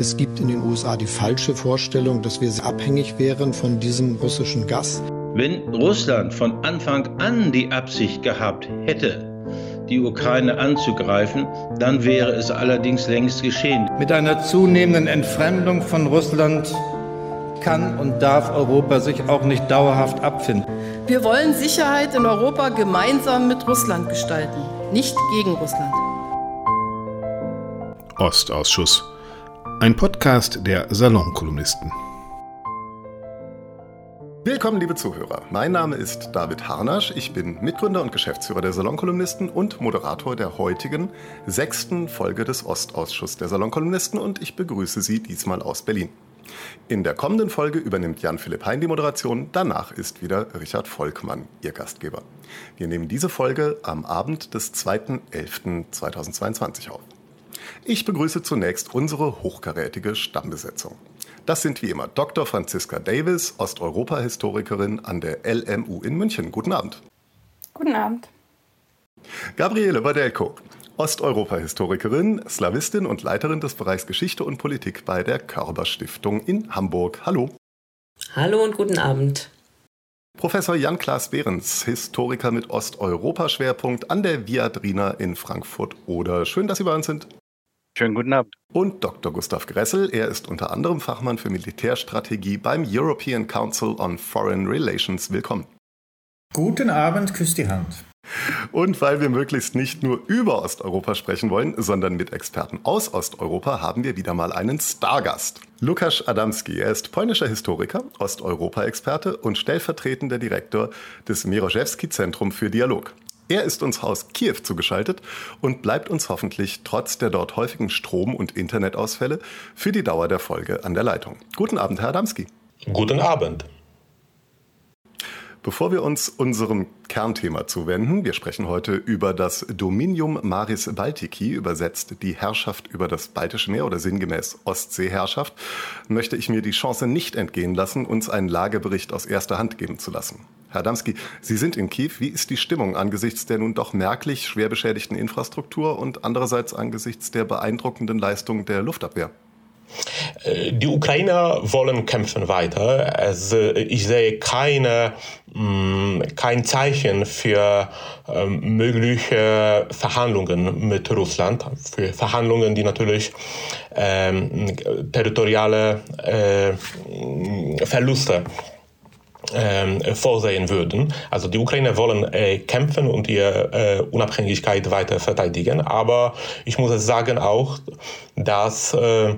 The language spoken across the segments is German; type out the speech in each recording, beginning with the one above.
Es gibt in den USA die falsche Vorstellung, dass wir abhängig wären von diesem russischen Gas. Wenn Russland von Anfang an die Absicht gehabt hätte, die Ukraine anzugreifen, dann wäre es allerdings längst geschehen. Mit einer zunehmenden Entfremdung von Russland kann und darf Europa sich auch nicht dauerhaft abfinden. Wir wollen Sicherheit in Europa gemeinsam mit Russland gestalten, nicht gegen Russland. Ostausschuss. Ein Podcast der Salonkolumnisten. Willkommen, liebe Zuhörer. Mein Name ist David Harnasch. Ich bin Mitgründer und Geschäftsführer der Salonkolumnisten und Moderator der heutigen sechsten Folge des Ostausschusses der Salonkolumnisten und ich begrüße Sie diesmal aus Berlin. In der kommenden Folge übernimmt Jan-Philipp Hein die Moderation. Danach ist wieder Richard Volkmann Ihr Gastgeber. Wir nehmen diese Folge am Abend des 2.11.2022 auf. Ich begrüße zunächst unsere hochkarätige Stammbesetzung. Das sind wie immer Dr. Franziska Davis, Osteuropa-Historikerin an der LMU in München. Guten Abend. Guten Abend. Gabriele Badelko, Osteuropa-Historikerin, Slawistin und Leiterin des Bereichs Geschichte und Politik bei der Körber-Stiftung in Hamburg. Hallo. Hallo und guten Abend. Professor Jan-Klaas Behrens, Historiker mit Osteuropa-Schwerpunkt an der Viadrina in Frankfurt oder. Schön, dass Sie bei uns sind. Schönen guten Abend. Und Dr. Gustav Gressel, er ist unter anderem Fachmann für Militärstrategie beim European Council on Foreign Relations. Willkommen. Guten Abend, küsst die Hand. Und weil wir möglichst nicht nur über Osteuropa sprechen wollen, sondern mit Experten aus Osteuropa, haben wir wieder mal einen Stargast. Lukasz Adamski, er ist polnischer Historiker, Osteuropa-Experte und stellvertretender Direktor des Mirojewski-Zentrum für Dialog. Er ist uns aus Kiew zugeschaltet und bleibt uns hoffentlich trotz der dort häufigen Strom- und Internetausfälle für die Dauer der Folge an der Leitung. Guten Abend, Herr Adamski. Guten Abend. Bevor wir uns unserem Kernthema zuwenden, wir sprechen heute über das Dominium Maris Baltici, übersetzt die Herrschaft über das Baltische Meer oder sinngemäß Ostseeherrschaft, möchte ich mir die Chance nicht entgehen lassen, uns einen Lagebericht aus erster Hand geben zu lassen. Herr Damski, Sie sind in Kiew. Wie ist die Stimmung angesichts der nun doch merklich schwer beschädigten Infrastruktur und andererseits angesichts der beeindruckenden Leistung der Luftabwehr? Äh, die Ukrainer wollen kämpfen weiter. Also ich sehe keine, mm, kein Zeichen für ähm, mögliche Verhandlungen mit Russland, für Verhandlungen, die natürlich ähm, territoriale äh, Verluste ähm, vorsehen würden. Also die Ukrainer wollen äh, kämpfen und ihre äh, Unabhängigkeit weiter verteidigen. Aber ich muss es sagen auch, dass äh,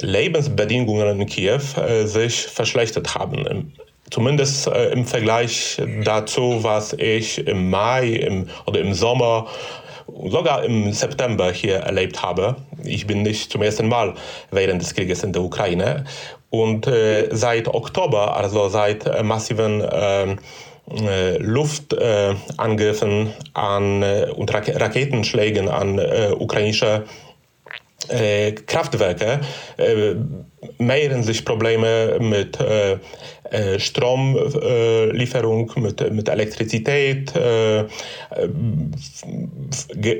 Lebensbedingungen in Kiew äh, sich verschlechtert haben. Zumindest äh, im Vergleich dazu, was ich im Mai im, oder im Sommer sogar im September hier erlebt habe. Ich bin nicht zum ersten Mal während des Krieges in der Ukraine. Und äh, seit Oktober, also seit äh, massiven ähm, äh, Luftangriffen an, äh, und Raketenschlägen an äh, ukrainische äh, Kraftwerke äh, mehren sich Probleme mit äh, äh Stromlieferung, mit, mit Elektrizität. Äh,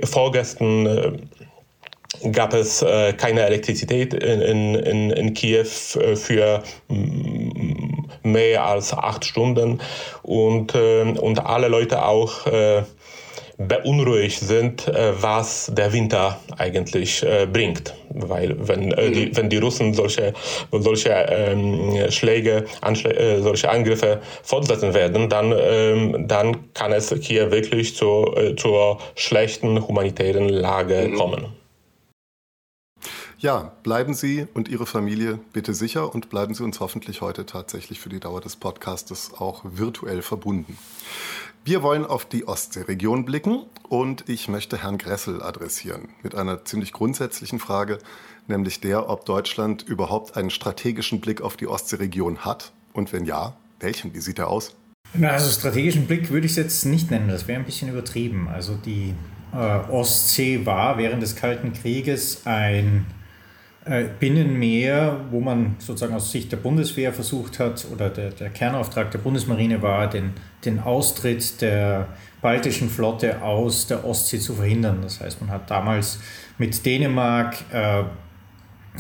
vorgestern gab es äh, keine Elektrizität in, in, in Kiew äh, für mehr als acht Stunden und, äh, und alle Leute auch äh, beunruhigt sind, äh, was der Winter eigentlich äh, bringt. Weil wenn, äh, die, mhm. wenn die Russen solche, solche ähm, Schläge, Anschlä solche Angriffe fortsetzen werden, dann, ähm, dann kann es hier wirklich zu, zur schlechten humanitären Lage mhm. kommen. Ja, bleiben Sie und Ihre Familie bitte sicher und bleiben Sie uns hoffentlich heute tatsächlich für die Dauer des Podcastes auch virtuell verbunden. Wir wollen auf die Ostseeregion blicken und ich möchte Herrn Gressel adressieren mit einer ziemlich grundsätzlichen Frage, nämlich der, ob Deutschland überhaupt einen strategischen Blick auf die Ostseeregion hat und wenn ja, welchen? Wie sieht er aus? also strategischen Blick würde ich es jetzt nicht nennen, das wäre ein bisschen übertrieben. Also die äh, Ostsee war während des Kalten Krieges ein Binnenmeer, wo man sozusagen aus Sicht der Bundeswehr versucht hat, oder der, der Kernauftrag der Bundesmarine war, den, den Austritt der baltischen Flotte aus der Ostsee zu verhindern. Das heißt, man hat damals mit Dänemark äh,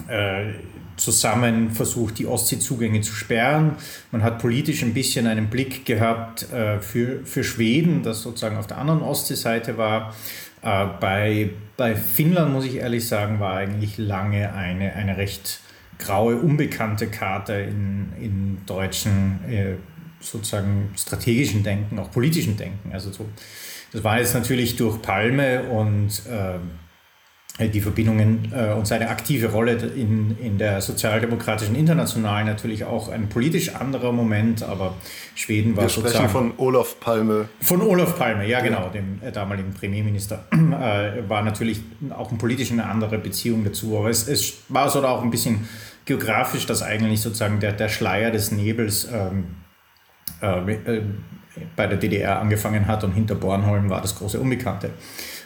äh, zusammen versucht, die Ostseezugänge zu sperren. Man hat politisch ein bisschen einen Blick gehabt äh, für, für Schweden, das sozusagen auf der anderen Ostseeseite war. Äh, bei, bei Finnland, muss ich ehrlich sagen, war eigentlich lange eine, eine recht graue, unbekannte Karte in, in deutschen äh, sozusagen strategischen Denken, auch politischen Denken. Also so, das war jetzt natürlich durch Palme und äh, die Verbindungen äh, und seine aktive Rolle in, in der sozialdemokratischen Internationalen natürlich auch ein politisch anderer Moment, aber Schweden war Wir sozusagen... von Olof Palme. Von Olof Palme, ja genau, dem äh, damaligen Premierminister, äh, war natürlich auch ein politisch eine andere Beziehung dazu, aber es, es war so auch ein bisschen geografisch, dass eigentlich sozusagen der, der Schleier des Nebels ähm, äh, äh, bei der DDR angefangen hat und hinter Bornholm war das große Unbekannte.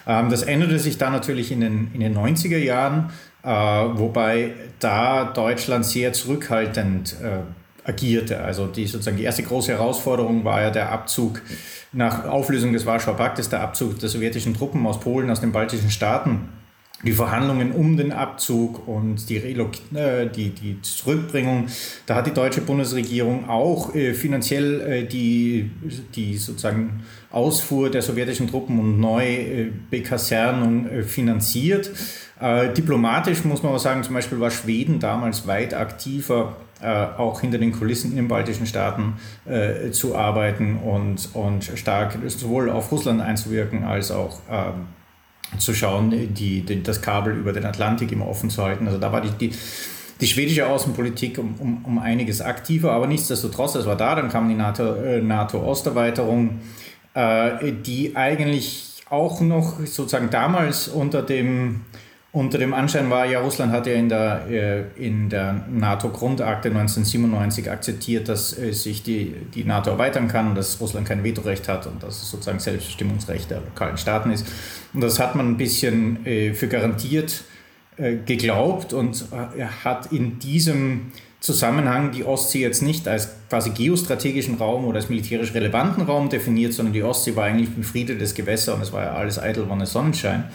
Ähm, das änderte sich dann natürlich in den, in den 90er Jahren, äh, wobei da Deutschland sehr zurückhaltend äh, agierte. Also die sozusagen die erste große Herausforderung war ja der Abzug nach Auflösung des Warschauer Paktes, der Abzug der sowjetischen Truppen aus Polen, aus den baltischen Staaten die Verhandlungen um den Abzug und die, äh, die, die Zurückbringung, da hat die deutsche Bundesregierung auch äh, finanziell äh, die, die sozusagen Ausfuhr der sowjetischen Truppen und Neubekasernung äh, finanziert. Äh, diplomatisch muss man aber sagen, zum Beispiel war Schweden damals weit aktiver äh, auch hinter den Kulissen in den baltischen Staaten äh, zu arbeiten und, und stark sowohl auf Russland einzuwirken als auch ähm, zu schauen, die, die, das Kabel über den Atlantik immer offen zu halten. Also da war die, die, die schwedische Außenpolitik um, um, um einiges aktiver, aber nichtsdestotrotz, das war da, dann kam die NATO-Osterweiterung, NATO äh, die eigentlich auch noch sozusagen damals unter dem unter dem Anschein war ja, Russland hat ja in der, äh, in der NATO-Grundakte 1997 akzeptiert, dass äh, sich die, die NATO erweitern kann, dass Russland kein Vetorecht hat und dass es sozusagen Selbstbestimmungsrecht der lokalen Staaten ist. Und das hat man ein bisschen äh, für garantiert geglaubt und hat in diesem Zusammenhang die Ostsee jetzt nicht als quasi geostrategischen Raum oder als militärisch relevanten Raum definiert, sondern die Ostsee war eigentlich ein befriedetes Gewässer und es war ja alles eitel, Wonne, Sonnenschein.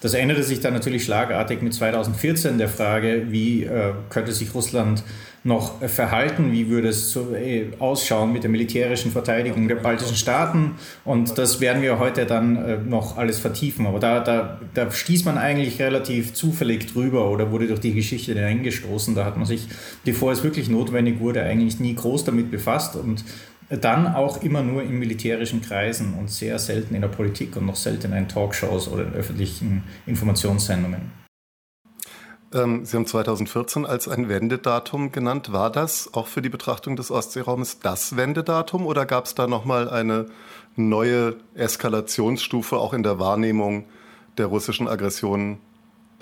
Das änderte sich dann natürlich schlagartig mit 2014 der Frage, wie äh, könnte sich Russland noch verhalten, wie würde es so, äh, ausschauen mit der militärischen Verteidigung der baltischen Staaten. Und das werden wir heute dann äh, noch alles vertiefen. Aber da, da, da stieß man eigentlich relativ zufällig drüber oder wurde durch die Geschichte hineingestoßen. Da hat man sich, bevor es wirklich notwendig wurde, eigentlich nie groß damit befasst. Und dann auch immer nur in militärischen Kreisen und sehr selten in der Politik und noch selten in Talkshows oder in öffentlichen Informationssendungen. Ähm, Sie haben 2014 als ein Wendedatum genannt. War das auch für die Betrachtung des Ostseeraumes das Wendedatum oder gab es da nochmal eine neue Eskalationsstufe auch in der Wahrnehmung der russischen Aggression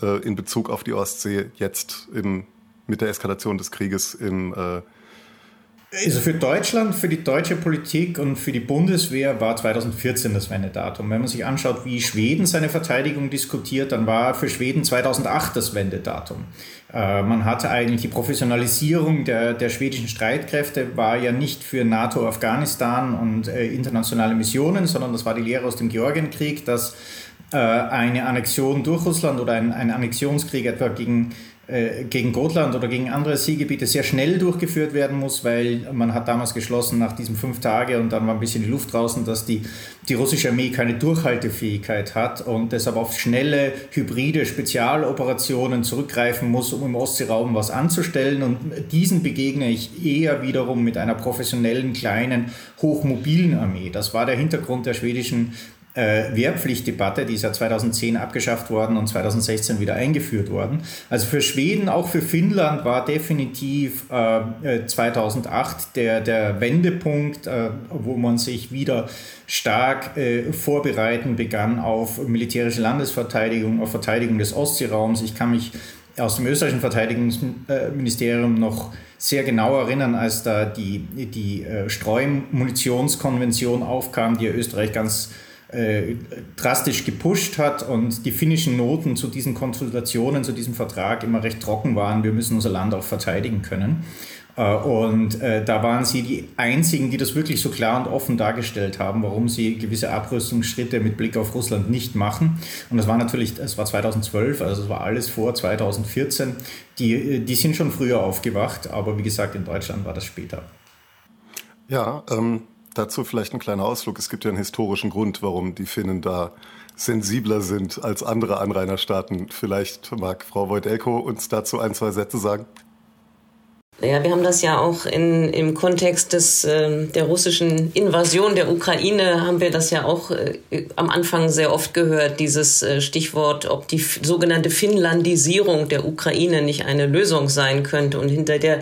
äh, in Bezug auf die Ostsee jetzt im, mit der Eskalation des Krieges im äh, also für Deutschland, für die deutsche Politik und für die Bundeswehr war 2014 das Wendedatum. Wenn man sich anschaut, wie Schweden seine Verteidigung diskutiert, dann war für Schweden 2008 das Wendedatum. Äh, man hatte eigentlich die Professionalisierung der, der schwedischen Streitkräfte, war ja nicht für NATO, Afghanistan und äh, internationale Missionen, sondern das war die Lehre aus dem Georgienkrieg, dass äh, eine Annexion durch Russland oder ein, ein Annexionskrieg etwa gegen gegen Gotland oder gegen andere Seegebiete sehr schnell durchgeführt werden muss, weil man hat damals geschlossen nach diesen fünf Tagen und dann war ein bisschen die Luft draußen, dass die, die russische Armee keine Durchhaltefähigkeit hat und deshalb auf schnelle, hybride Spezialoperationen zurückgreifen muss, um im Ostseeraum was anzustellen. Und diesen begegne ich eher wiederum mit einer professionellen, kleinen, hochmobilen Armee. Das war der Hintergrund der schwedischen äh, Wehrpflichtdebatte, die ist ja 2010 abgeschafft worden und 2016 wieder eingeführt worden. Also für Schweden, auch für Finnland war definitiv äh, 2008 äh, der, der Wendepunkt, äh, wo man sich wieder stark äh, vorbereiten begann auf militärische Landesverteidigung, auf Verteidigung des Ostseeraums. Ich kann mich aus dem österreichischen Verteidigungsministerium noch sehr genau erinnern, als da die, die äh, Streumunitionskonvention aufkam, die Österreich ganz äh, drastisch gepusht hat und die finnischen Noten zu diesen Konsultationen, zu diesem Vertrag immer recht trocken waren. Wir müssen unser Land auch verteidigen können. Äh, und äh, da waren sie die einzigen, die das wirklich so klar und offen dargestellt haben, warum sie gewisse Abrüstungsschritte mit Blick auf Russland nicht machen. Und das war natürlich, es war 2012, also es war alles vor 2014. Die, die sind schon früher aufgewacht, aber wie gesagt, in Deutschland war das später. Ja, ähm, dazu vielleicht ein kleiner Ausflug. Es gibt ja einen historischen Grund, warum die Finnen da sensibler sind als andere Anrainerstaaten. Vielleicht mag Frau Wojdelko uns dazu ein, zwei Sätze sagen. Ja, wir haben das ja auch in, im Kontext des, äh, der russischen Invasion der Ukraine, haben wir das ja auch äh, am Anfang sehr oft gehört, dieses äh, Stichwort, ob die sogenannte Finnlandisierung der Ukraine nicht eine Lösung sein könnte. Und hinter der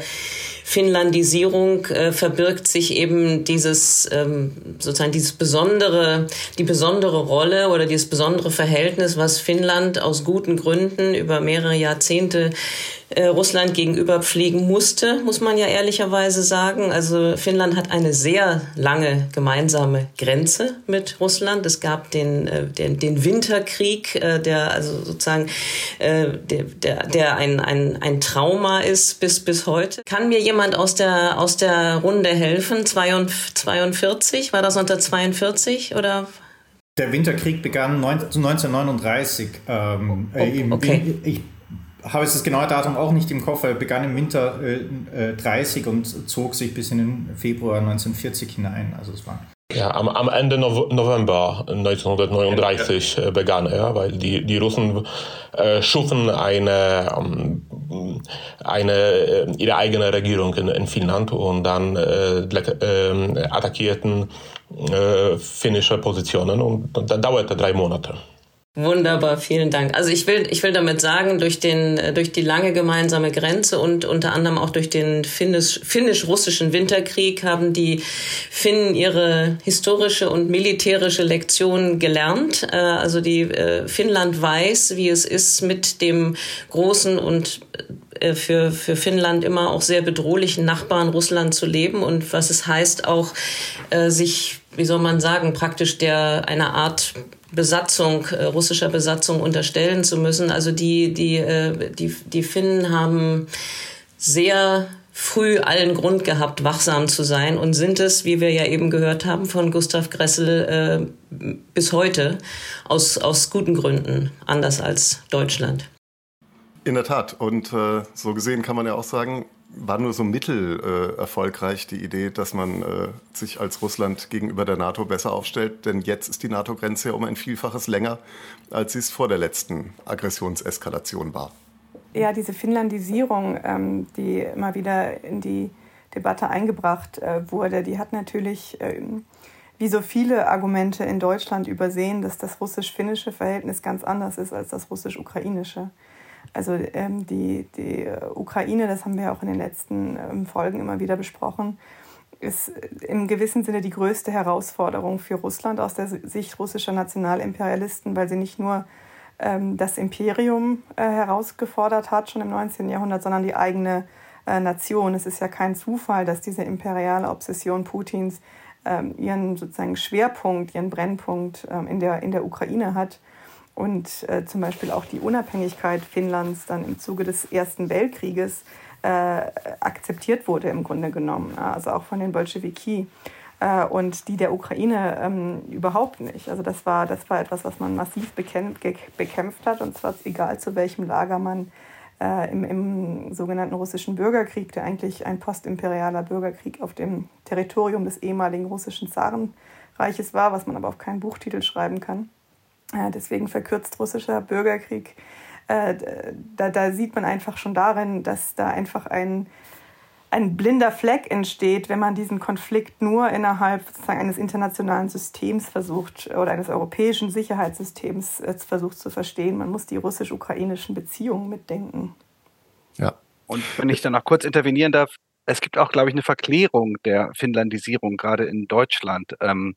Finnlandisierung äh, verbirgt sich eben dieses ähm, sozusagen dieses besondere, die besondere Rolle oder dieses besondere Verhältnis, was Finnland aus guten Gründen über mehrere Jahrzehnte äh, Russland gegenüber pflegen musste, muss man ja ehrlicherweise sagen. Also Finnland hat eine sehr lange gemeinsame Grenze mit Russland. Es gab den, äh, den, den Winterkrieg, äh, der also sozusagen der, der, der ein, ein, ein Trauma ist bis, bis heute. Kann mir jemand aus der, aus der Runde helfen? 42, war das unter 42 oder der Winterkrieg begann 1939. Ähm, oh, okay. Ich habe jetzt das genaue Datum auch nicht im Kopf, er begann im Winter äh, 30 äh, und zog sich bis in den Februar 1940 hinein. Also es war ja, am, am Ende November 1939 äh, begann er, weil die, die Russen äh, schufen eine, ähm, eine, äh, ihre eigene Regierung in, in Finnland und dann äh, äh, attackierten finnische Positionen und, und das dauerte drei Monate. Wunderbar, vielen Dank. Also ich will, ich will damit sagen, durch den, durch die lange gemeinsame Grenze und unter anderem auch durch den finnisch-russischen Winterkrieg haben die Finnen ihre historische und militärische Lektion gelernt. Äh, also die äh, Finnland weiß, wie es ist, mit dem großen und äh, für, für Finnland immer auch sehr bedrohlichen Nachbarn Russland zu leben und was es heißt, auch sich, wie soll man sagen, praktisch der einer Art Besatzung, äh, russischer Besatzung unterstellen zu müssen. Also die, die, äh, die, die Finnen haben sehr früh allen Grund gehabt, wachsam zu sein und sind es, wie wir ja eben gehört haben von Gustav Gressel, äh, bis heute aus, aus guten Gründen anders als Deutschland. In der Tat. Und äh, so gesehen kann man ja auch sagen, war nur so mittel äh, erfolgreich die Idee, dass man äh, sich als Russland gegenüber der NATO besser aufstellt. Denn jetzt ist die NATO-Grenze ja um ein Vielfaches länger, als sie es vor der letzten Aggressionseskalation war. Ja, diese Finnlandisierung, ähm, die immer wieder in die Debatte eingebracht äh, wurde, die hat natürlich ähm, wie so viele Argumente in Deutschland übersehen, dass das russisch-finnische Verhältnis ganz anders ist als das russisch-ukrainische. Also ähm, die, die Ukraine, das haben wir auch in den letzten ähm, Folgen immer wieder besprochen, ist im gewissen Sinne die größte Herausforderung für Russland aus der Sicht russischer Nationalimperialisten, weil sie nicht nur ähm, das Imperium äh, herausgefordert hat, schon im 19. Jahrhundert, sondern die eigene äh, Nation. Es ist ja kein Zufall, dass diese imperiale Obsession Putins ähm, ihren sozusagen Schwerpunkt, ihren Brennpunkt ähm, in, der, in der Ukraine hat und äh, zum Beispiel auch die Unabhängigkeit Finnlands dann im Zuge des Ersten Weltkrieges äh, akzeptiert wurde im Grunde genommen, also auch von den Bolschewiki äh, und die der Ukraine ähm, überhaupt nicht. Also das war, das war etwas, was man massiv bekämpft, bekämpft hat und zwar egal zu welchem Lager man äh, im, im sogenannten russischen Bürgerkrieg, der eigentlich ein postimperialer Bürgerkrieg auf dem Territorium des ehemaligen russischen Zarenreiches war, was man aber auf keinen Buchtitel schreiben kann. Äh, deswegen verkürzt russischer Bürgerkrieg. Äh, da, da sieht man einfach schon darin, dass da einfach ein, ein blinder Fleck entsteht, wenn man diesen Konflikt nur innerhalb sozusagen eines internationalen Systems versucht oder eines europäischen Sicherheitssystems äh, versucht zu verstehen. Man muss die russisch-ukrainischen Beziehungen mitdenken. Ja. Und wenn ich dann noch kurz intervenieren darf, es gibt auch, glaube ich, eine Verklärung der Finnlandisierung, gerade in Deutschland. Ähm,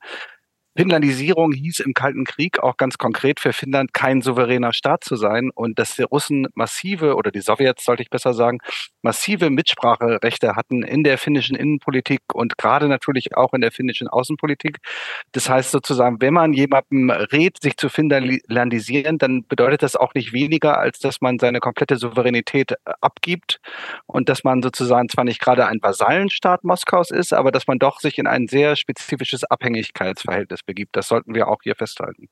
Finnlandisierung hieß im Kalten Krieg auch ganz konkret für Finnland kein souveräner Staat zu sein und dass die Russen massive oder die Sowjets sollte ich besser sagen, massive Mitspracherechte hatten in der finnischen Innenpolitik und gerade natürlich auch in der finnischen Außenpolitik. Das heißt sozusagen, wenn man jemandem rät, sich zu finnlandisieren, dann bedeutet das auch nicht weniger, als dass man seine komplette Souveränität äh, abgibt und dass man sozusagen zwar nicht gerade ein Vasallenstaat Moskaus ist, aber dass man doch sich in ein sehr spezifisches Abhängigkeitsverhältnis begibt. Das sollten wir auch hier festhalten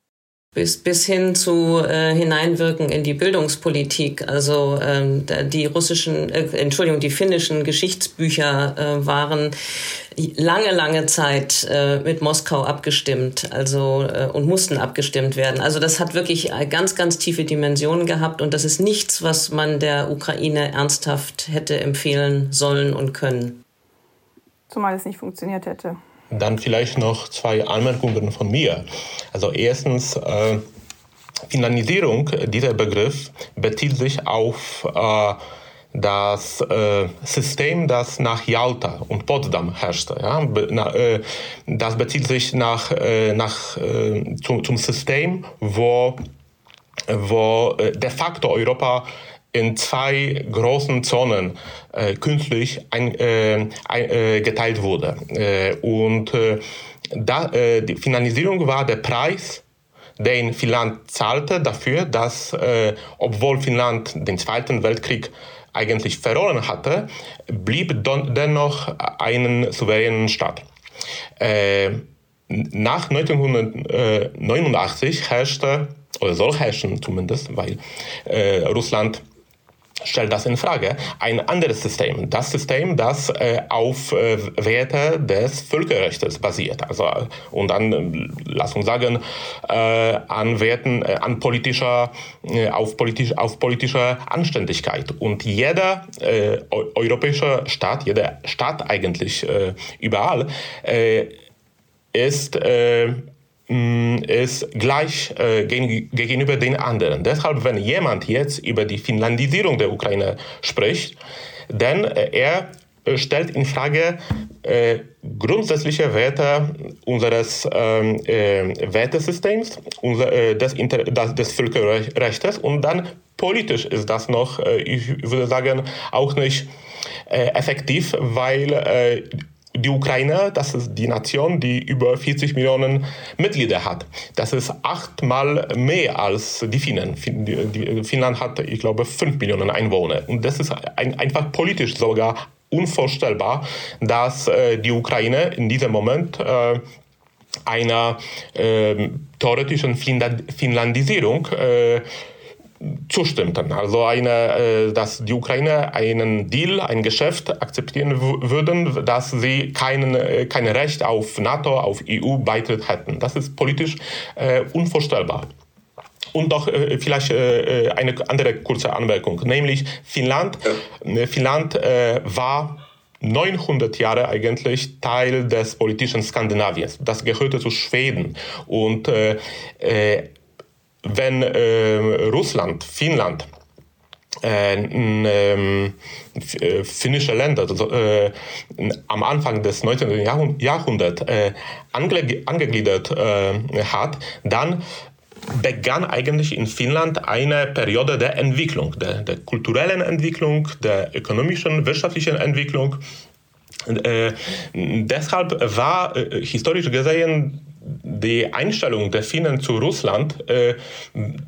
bis, bis hin zu äh, hineinwirken in die Bildungspolitik. Also ähm, die russischen, äh, Entschuldigung, die finnischen Geschichtsbücher äh, waren lange, lange Zeit äh, mit Moskau abgestimmt, also äh, und mussten abgestimmt werden. Also das hat wirklich ganz, ganz tiefe Dimensionen gehabt und das ist nichts, was man der Ukraine ernsthaft hätte empfehlen sollen und können. Zumal es nicht funktioniert hätte. Dann vielleicht noch zwei Anmerkungen von mir. Also erstens, äh, Finlandisierung, dieser Begriff bezieht sich auf äh, das äh, System, das nach Jalta und Potsdam herrschte. Ja? Na, äh, das bezieht sich nach, äh, nach, äh, zum, zum System, wo, wo äh, de facto Europa in zwei großen Zonen äh, künstlich ein, äh, ein, äh, geteilt wurde. Äh, und äh, da, äh, die Finalisierung war der Preis, den Finnland zahlte dafür, dass, obwohl Finnland den Zweiten Weltkrieg eigentlich verloren hatte, blieb dennoch einen souveränen Staat. nach 1989 herrschte, oder soll herrschen zumindest, weil Russland stellt das in Frage. Ein anderes System, das System, das äh, auf äh, Werte des Völkerrechts basiert. Also, und dann, äh, lass uns sagen, äh, an Werten, äh, an politischer, äh, auf, politisch, auf politischer Anständigkeit. Und jeder europäische Staat, jeder Staat eigentlich überall, ist ist gleich äh, gegenüber den anderen. Deshalb, wenn jemand jetzt über die Finlandisierung der Ukraine spricht, dann äh, er äh, stellt in Frage äh, grundsätzliche Werte unseres ähm, äh, Wertesystems, unser, äh, des, Inter das, des Völkerrechts und dann politisch ist das noch, ich würde sagen, auch nicht effektiv, weil die Ukraine, das ist die Nation, die über 40 Millionen Mitglieder hat. Das ist achtmal mehr als die Finnen. Finnland hat, ich glaube, 5 Millionen Einwohner. Und das ist ein, einfach politisch sogar unvorstellbar, dass äh, die Ukraine in diesem Moment äh, einer äh, theoretischen Finnlandisierung äh, zustimmten. Also eine, äh, dass die Ukraine einen Deal, ein Geschäft akzeptieren würden, dass sie keinen, äh, kein Recht auf NATO, auf EU-Beitritt hätten. Das ist politisch äh, unvorstellbar. Und doch äh, vielleicht äh, eine andere kurze Anmerkung, nämlich Finnland, Finnland äh, war 900 Jahre eigentlich Teil des politischen Skandinaviens. Das gehörte zu Schweden. Und äh, wenn äh, Russland, Finnland, äh, äh, finnische Länder also, äh, am Anfang des 19. Jahrhunderts äh, ange angegliedert äh, hat, dann begann eigentlich in Finnland eine Periode der Entwicklung, der, der kulturellen Entwicklung, der ökonomischen, wirtschaftlichen Entwicklung. Äh, deshalb war historisch gesehen die Einstellung der Finnen zu Russland äh,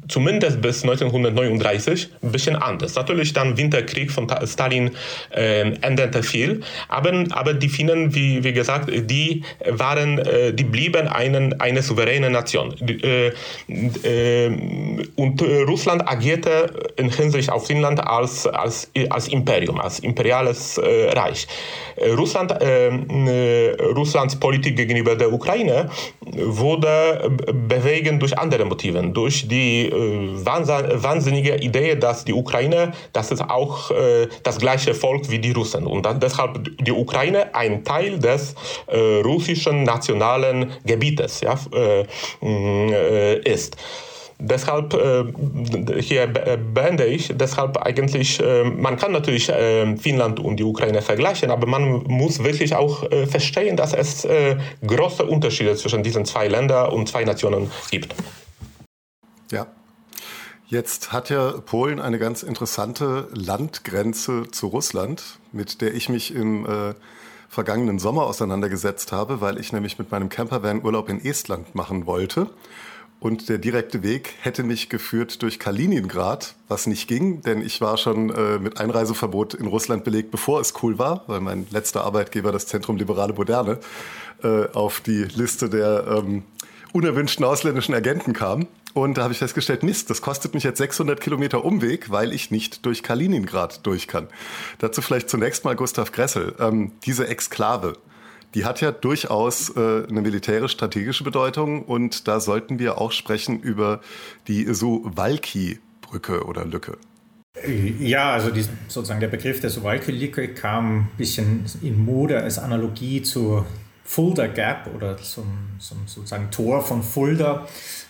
zumindest bis 1939 ein bisschen anders. Natürlich dann Winterkrieg von Stalin äh, änderte viel, aber, aber die Finnen, wie, wie gesagt, die waren, äh, die blieben einen, eine souveräne Nation. Äh, äh, und Russland agierte in Hinsicht auf Finnland als, als, als Imperium, als imperiales äh, Reich. Russland, Russlands Politik gegenüber der Ukraine wurde bewegen durch andere Motive, durch die äh, wahnsinnige Idee, dass die Ukraine, das ist auch äh, das gleiche Volk wie die Russen und dass deshalb die Ukraine ein Teil des äh, russischen nationalen Gebietes ja, äh, äh, ist. Deshalb, äh, hier äh, beende ich, deshalb eigentlich, äh, man kann natürlich äh, Finnland und die Ukraine vergleichen, aber man muss wirklich auch äh, verstehen, dass es äh, große Unterschiede zwischen diesen zwei Ländern und zwei Nationen gibt. Ja, Jetzt hat ja Polen eine ganz interessante Landgrenze zu Russland, mit der ich mich im vergangenen Sommer auseinandergesetzt habe, weil ich nämlich mit meinem Campervan Urlaub in Estland machen wollte. Und der direkte Weg hätte mich geführt durch Kaliningrad, was nicht ging, denn ich war schon äh, mit Einreiseverbot in Russland belegt, bevor es cool war, weil mein letzter Arbeitgeber, das Zentrum Liberale Moderne, äh, auf die Liste der ähm, unerwünschten ausländischen Agenten kam. Und da habe ich festgestellt, Mist, das kostet mich jetzt 600 Kilometer Umweg, weil ich nicht durch Kaliningrad durch kann. Dazu vielleicht zunächst mal Gustav Gressel. Ähm, diese Exklave, die hat ja durchaus äh, eine militärisch-strategische Bedeutung und da sollten wir auch sprechen über die Suwalki-Brücke oder Lücke. Ja, also die, sozusagen der Begriff der Suwalki-Lücke kam ein bisschen in Mode als Analogie zu Fulda Gap oder zum, zum sozusagen Tor von Fulda.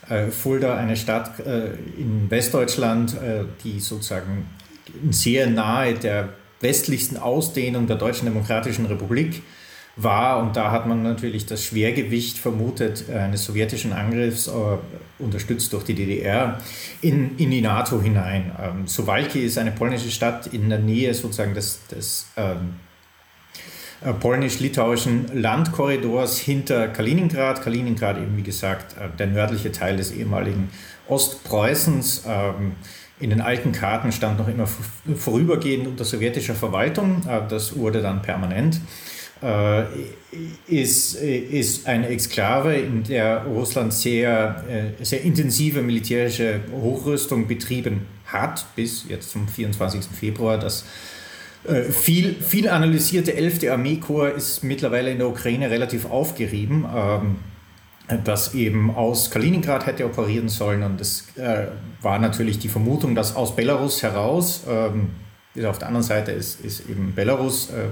Äh, Fulda, eine Stadt äh, in Westdeutschland, äh, die sozusagen sehr nahe der westlichsten Ausdehnung der Deutschen Demokratischen Republik war. Und da hat man natürlich das Schwergewicht vermutet eines sowjetischen Angriffs, äh, unterstützt durch die DDR, in, in die NATO hinein. Ähm, Suwalki ist eine polnische Stadt in der Nähe sozusagen des, des ähm, äh, polnisch-litauischen Landkorridors hinter Kaliningrad. Kaliningrad eben, wie gesagt, äh, der nördliche Teil des ehemaligen Ostpreußens. Ähm, in den alten Karten stand noch immer vorübergehend unter sowjetischer Verwaltung. Äh, das wurde dann permanent. Ist, ist eine Exklave, in der Russland sehr, sehr intensive militärische Hochrüstung betrieben hat, bis jetzt zum 24. Februar. Das äh, viel, viel analysierte 11. Armeekorps ist mittlerweile in der Ukraine relativ aufgerieben, ähm, das eben aus Kaliningrad hätte operieren sollen. Und es äh, war natürlich die Vermutung, dass aus Belarus heraus, ähm, auf der anderen Seite ist, ist eben Belarus, äh,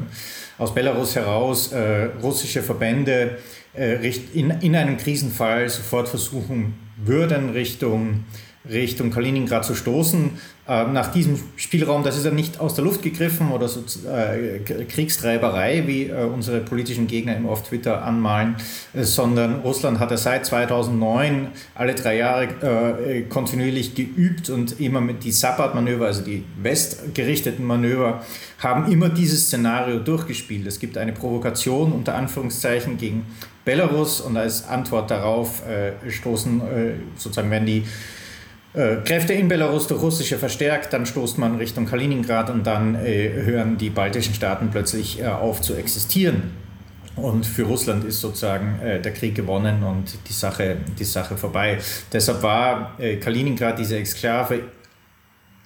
aus Belarus heraus äh, russische Verbände äh, in, in einem Krisenfall sofort versuchen würden, Richtung Richtung Kaliningrad zu stoßen. Ähm, nach diesem Spielraum, das ist ja nicht aus der Luft gegriffen oder so äh, Kriegstreiberei, wie äh, unsere politischen Gegner immer auf Twitter anmalen, äh, sondern Russland hat ja seit 2009 alle drei Jahre äh, kontinuierlich geübt und immer mit die Sabbat-Manöver, also die westgerichteten Manöver, haben immer dieses Szenario durchgespielt. Es gibt eine Provokation unter Anführungszeichen gegen Belarus und als Antwort darauf äh, stoßen äh, sozusagen, wenn die äh, Kräfte in Belarus durch russische verstärkt, dann stoßt man Richtung Kaliningrad und dann äh, hören die baltischen Staaten plötzlich äh, auf zu existieren. Und für Russland ist sozusagen äh, der Krieg gewonnen und die Sache, die Sache vorbei. Deshalb war äh, Kaliningrad, diese Exklave,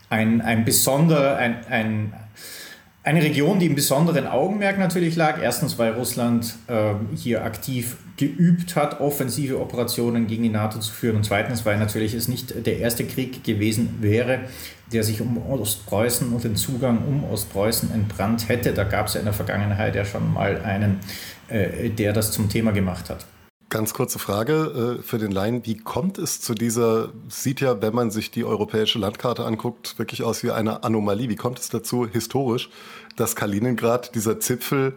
ein, ein besonderer, ein, ein, eine Region, die im besonderen Augenmerk natürlich lag. Erstens, weil Russland äh, hier aktiv geübt hat, offensive Operationen gegen die NATO zu führen. Und zweitens, weil natürlich es nicht der erste Krieg gewesen wäre, der sich um Ostpreußen und den Zugang um Ostpreußen entbrannt hätte. Da gab es ja in der Vergangenheit ja schon mal einen, äh, der das zum Thema gemacht hat. Ganz kurze Frage äh, für den Laien. Wie kommt es zu dieser, sieht ja, wenn man sich die europäische Landkarte anguckt, wirklich aus wie eine Anomalie. Wie kommt es dazu historisch, dass Kaliningrad, dieser Zipfel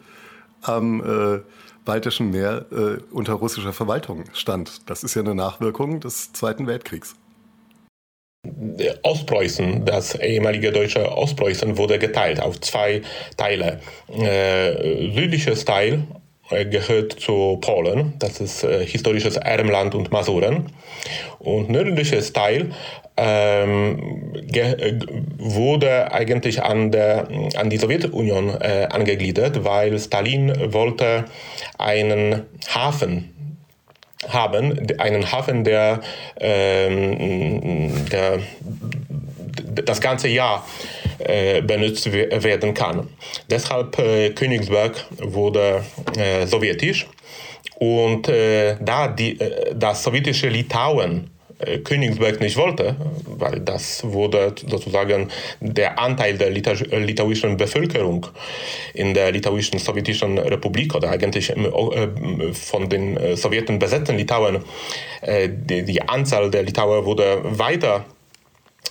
am äh, Baltischen Meer, äh, unter russischer Verwaltung stand? Das ist ja eine Nachwirkung des Zweiten Weltkriegs. Ostpreußen, das ehemalige deutsche Ostpreußen, wurde geteilt auf zwei Teile. Äh, südliches Teil gehört zu Polen, das ist äh, historisches Ermland und Masuren. Und nördliches Teil ähm, äh, wurde eigentlich an, der, an die Sowjetunion äh, angegliedert, weil Stalin wollte einen Hafen haben, einen Hafen, der, ähm, der das ganze Jahr äh, benutzt werden kann. Deshalb äh, Königsberg wurde äh, sowjetisch und äh, da die, äh, das sowjetische Litauen äh, Königsberg nicht wollte, weil das wurde sozusagen der Anteil der Lita litauischen Bevölkerung in der litauischen sowjetischen Republik oder eigentlich von den Sowjeten besetzten Litauen, die, die Anzahl der Litauer wurde weiter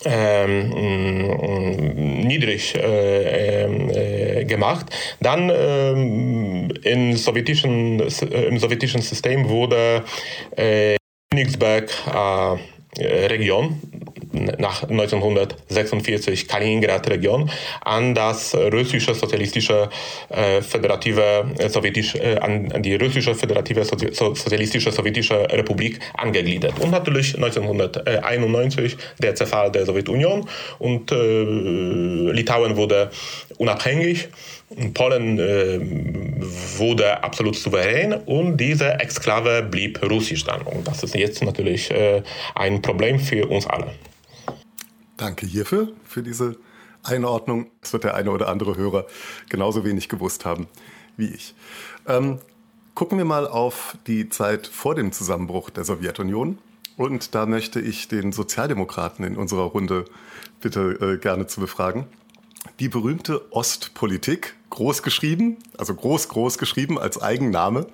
ähm, mm, niedrig äh, äh, gemacht. Dann ähm, im, sowjetischen, äh, im sowjetischen System wurde äh, Königsberg äh, Region nach 1946 Kaliningrad-Region an das russische sozialistische äh, föderative äh, sowjetische äh, an, die russische föderative sozialistische sowjetische Republik angegliedert und natürlich 1991 der Zerfall der Sowjetunion und äh, Litauen wurde unabhängig Polen äh, wurde absolut souverän und diese Exklave blieb russisch dann. Und das ist jetzt natürlich äh, ein Problem für uns alle. Danke hierfür, für diese Einordnung. Das wird der eine oder andere Hörer genauso wenig gewusst haben wie ich. Ähm, gucken wir mal auf die Zeit vor dem Zusammenbruch der Sowjetunion. Und da möchte ich den Sozialdemokraten in unserer Runde bitte äh, gerne zu befragen. Die berühmte Ostpolitik groß geschrieben, also groß, groß geschrieben als Eigenname,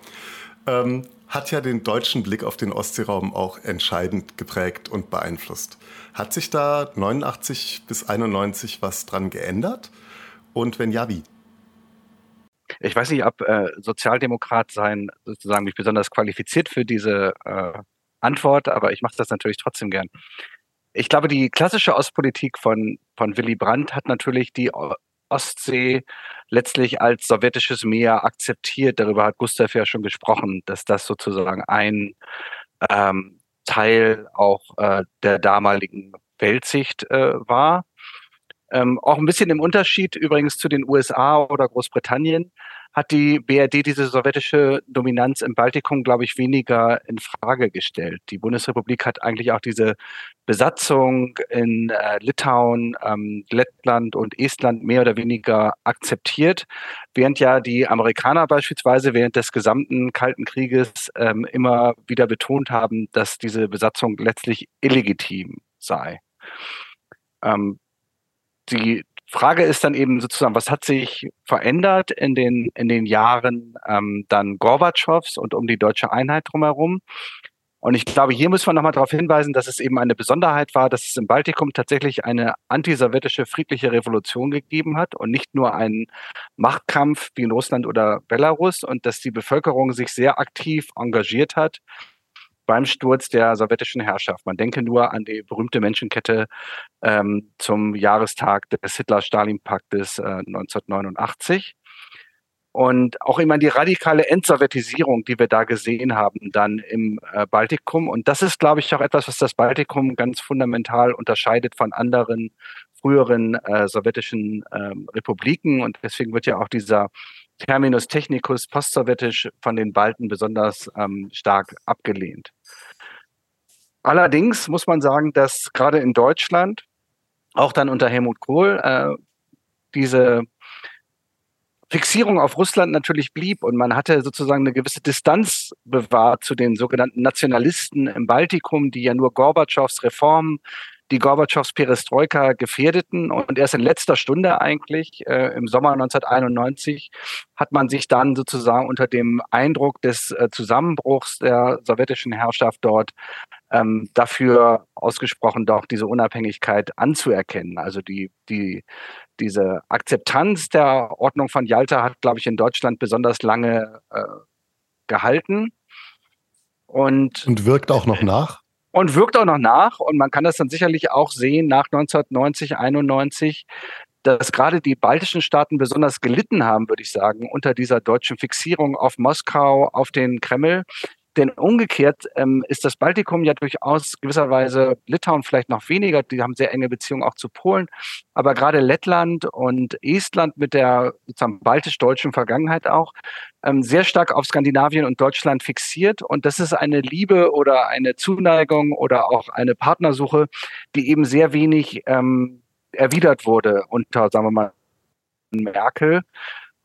ähm, hat ja den deutschen Blick auf den Ostseeraum auch entscheidend geprägt und beeinflusst. Hat sich da 89 bis 91 was dran geändert? Und wenn ja, wie? Ich weiß nicht, ob äh, Sozialdemokrat sein sozusagen mich besonders qualifiziert für diese äh, Antwort, aber ich mache das natürlich trotzdem gern. Ich glaube, die klassische Ostpolitik von, von Willy Brandt hat natürlich die Ostsee letztlich als sowjetisches Meer akzeptiert. Darüber hat Gustav ja schon gesprochen, dass das sozusagen ein ähm, Teil auch äh, der damaligen Weltsicht äh, war. Ähm, auch ein bisschen im Unterschied übrigens zu den USA oder Großbritannien hat die BRD diese sowjetische Dominanz im Baltikum, glaube ich, weniger in Frage gestellt. Die Bundesrepublik hat eigentlich auch diese Besatzung in äh, Litauen, ähm, Lettland und Estland mehr oder weniger akzeptiert, während ja die Amerikaner beispielsweise während des gesamten Kalten Krieges ähm, immer wieder betont haben, dass diese Besatzung letztlich illegitim sei. Ähm, die Frage ist dann eben sozusagen, was hat sich verändert in den, in den Jahren ähm, dann Gorbatschows und um die deutsche Einheit drumherum? Und ich glaube, hier muss man nochmal darauf hinweisen, dass es eben eine Besonderheit war, dass es im Baltikum tatsächlich eine antisowjetische friedliche Revolution gegeben hat und nicht nur einen Machtkampf wie in Russland oder Belarus und dass die Bevölkerung sich sehr aktiv engagiert hat beim Sturz der sowjetischen Herrschaft. Man denke nur an die berühmte Menschenkette ähm, zum Jahrestag des Hitler-Stalin-Paktes äh, 1989. Und auch immer die radikale Entsowjetisierung, die wir da gesehen haben, dann im äh, Baltikum. Und das ist, glaube ich, auch etwas, was das Baltikum ganz fundamental unterscheidet von anderen früheren äh, sowjetischen ähm, Republiken. Und deswegen wird ja auch dieser Terminus technicus postsowjetisch von den Balten besonders ähm, stark abgelehnt. Allerdings muss man sagen, dass gerade in Deutschland, auch dann unter Helmut Kohl, äh, diese Fixierung auf Russland natürlich blieb und man hatte sozusagen eine gewisse Distanz bewahrt zu den sogenannten Nationalisten im Baltikum, die ja nur Gorbatschows Reformen die Gorbatschows Perestroika gefährdeten. Und erst in letzter Stunde eigentlich, äh, im Sommer 1991, hat man sich dann sozusagen unter dem Eindruck des äh, Zusammenbruchs der sowjetischen Herrschaft dort ähm, dafür ausgesprochen, doch diese Unabhängigkeit anzuerkennen. Also die, die, diese Akzeptanz der Ordnung von Jalta hat, glaube ich, in Deutschland besonders lange äh, gehalten. Und, und wirkt auch noch nach? Und wirkt auch noch nach. Und man kann das dann sicherlich auch sehen nach 1990, 91, dass gerade die baltischen Staaten besonders gelitten haben, würde ich sagen, unter dieser deutschen Fixierung auf Moskau, auf den Kreml. Denn umgekehrt ähm, ist das Baltikum ja durchaus gewisserweise Litauen vielleicht noch weniger, die haben sehr enge Beziehungen auch zu Polen, aber gerade Lettland und Estland mit der baltisch-deutschen Vergangenheit auch ähm, sehr stark auf Skandinavien und Deutschland fixiert. Und das ist eine Liebe oder eine Zuneigung oder auch eine Partnersuche, die eben sehr wenig ähm, erwidert wurde unter, sagen wir mal, Merkel.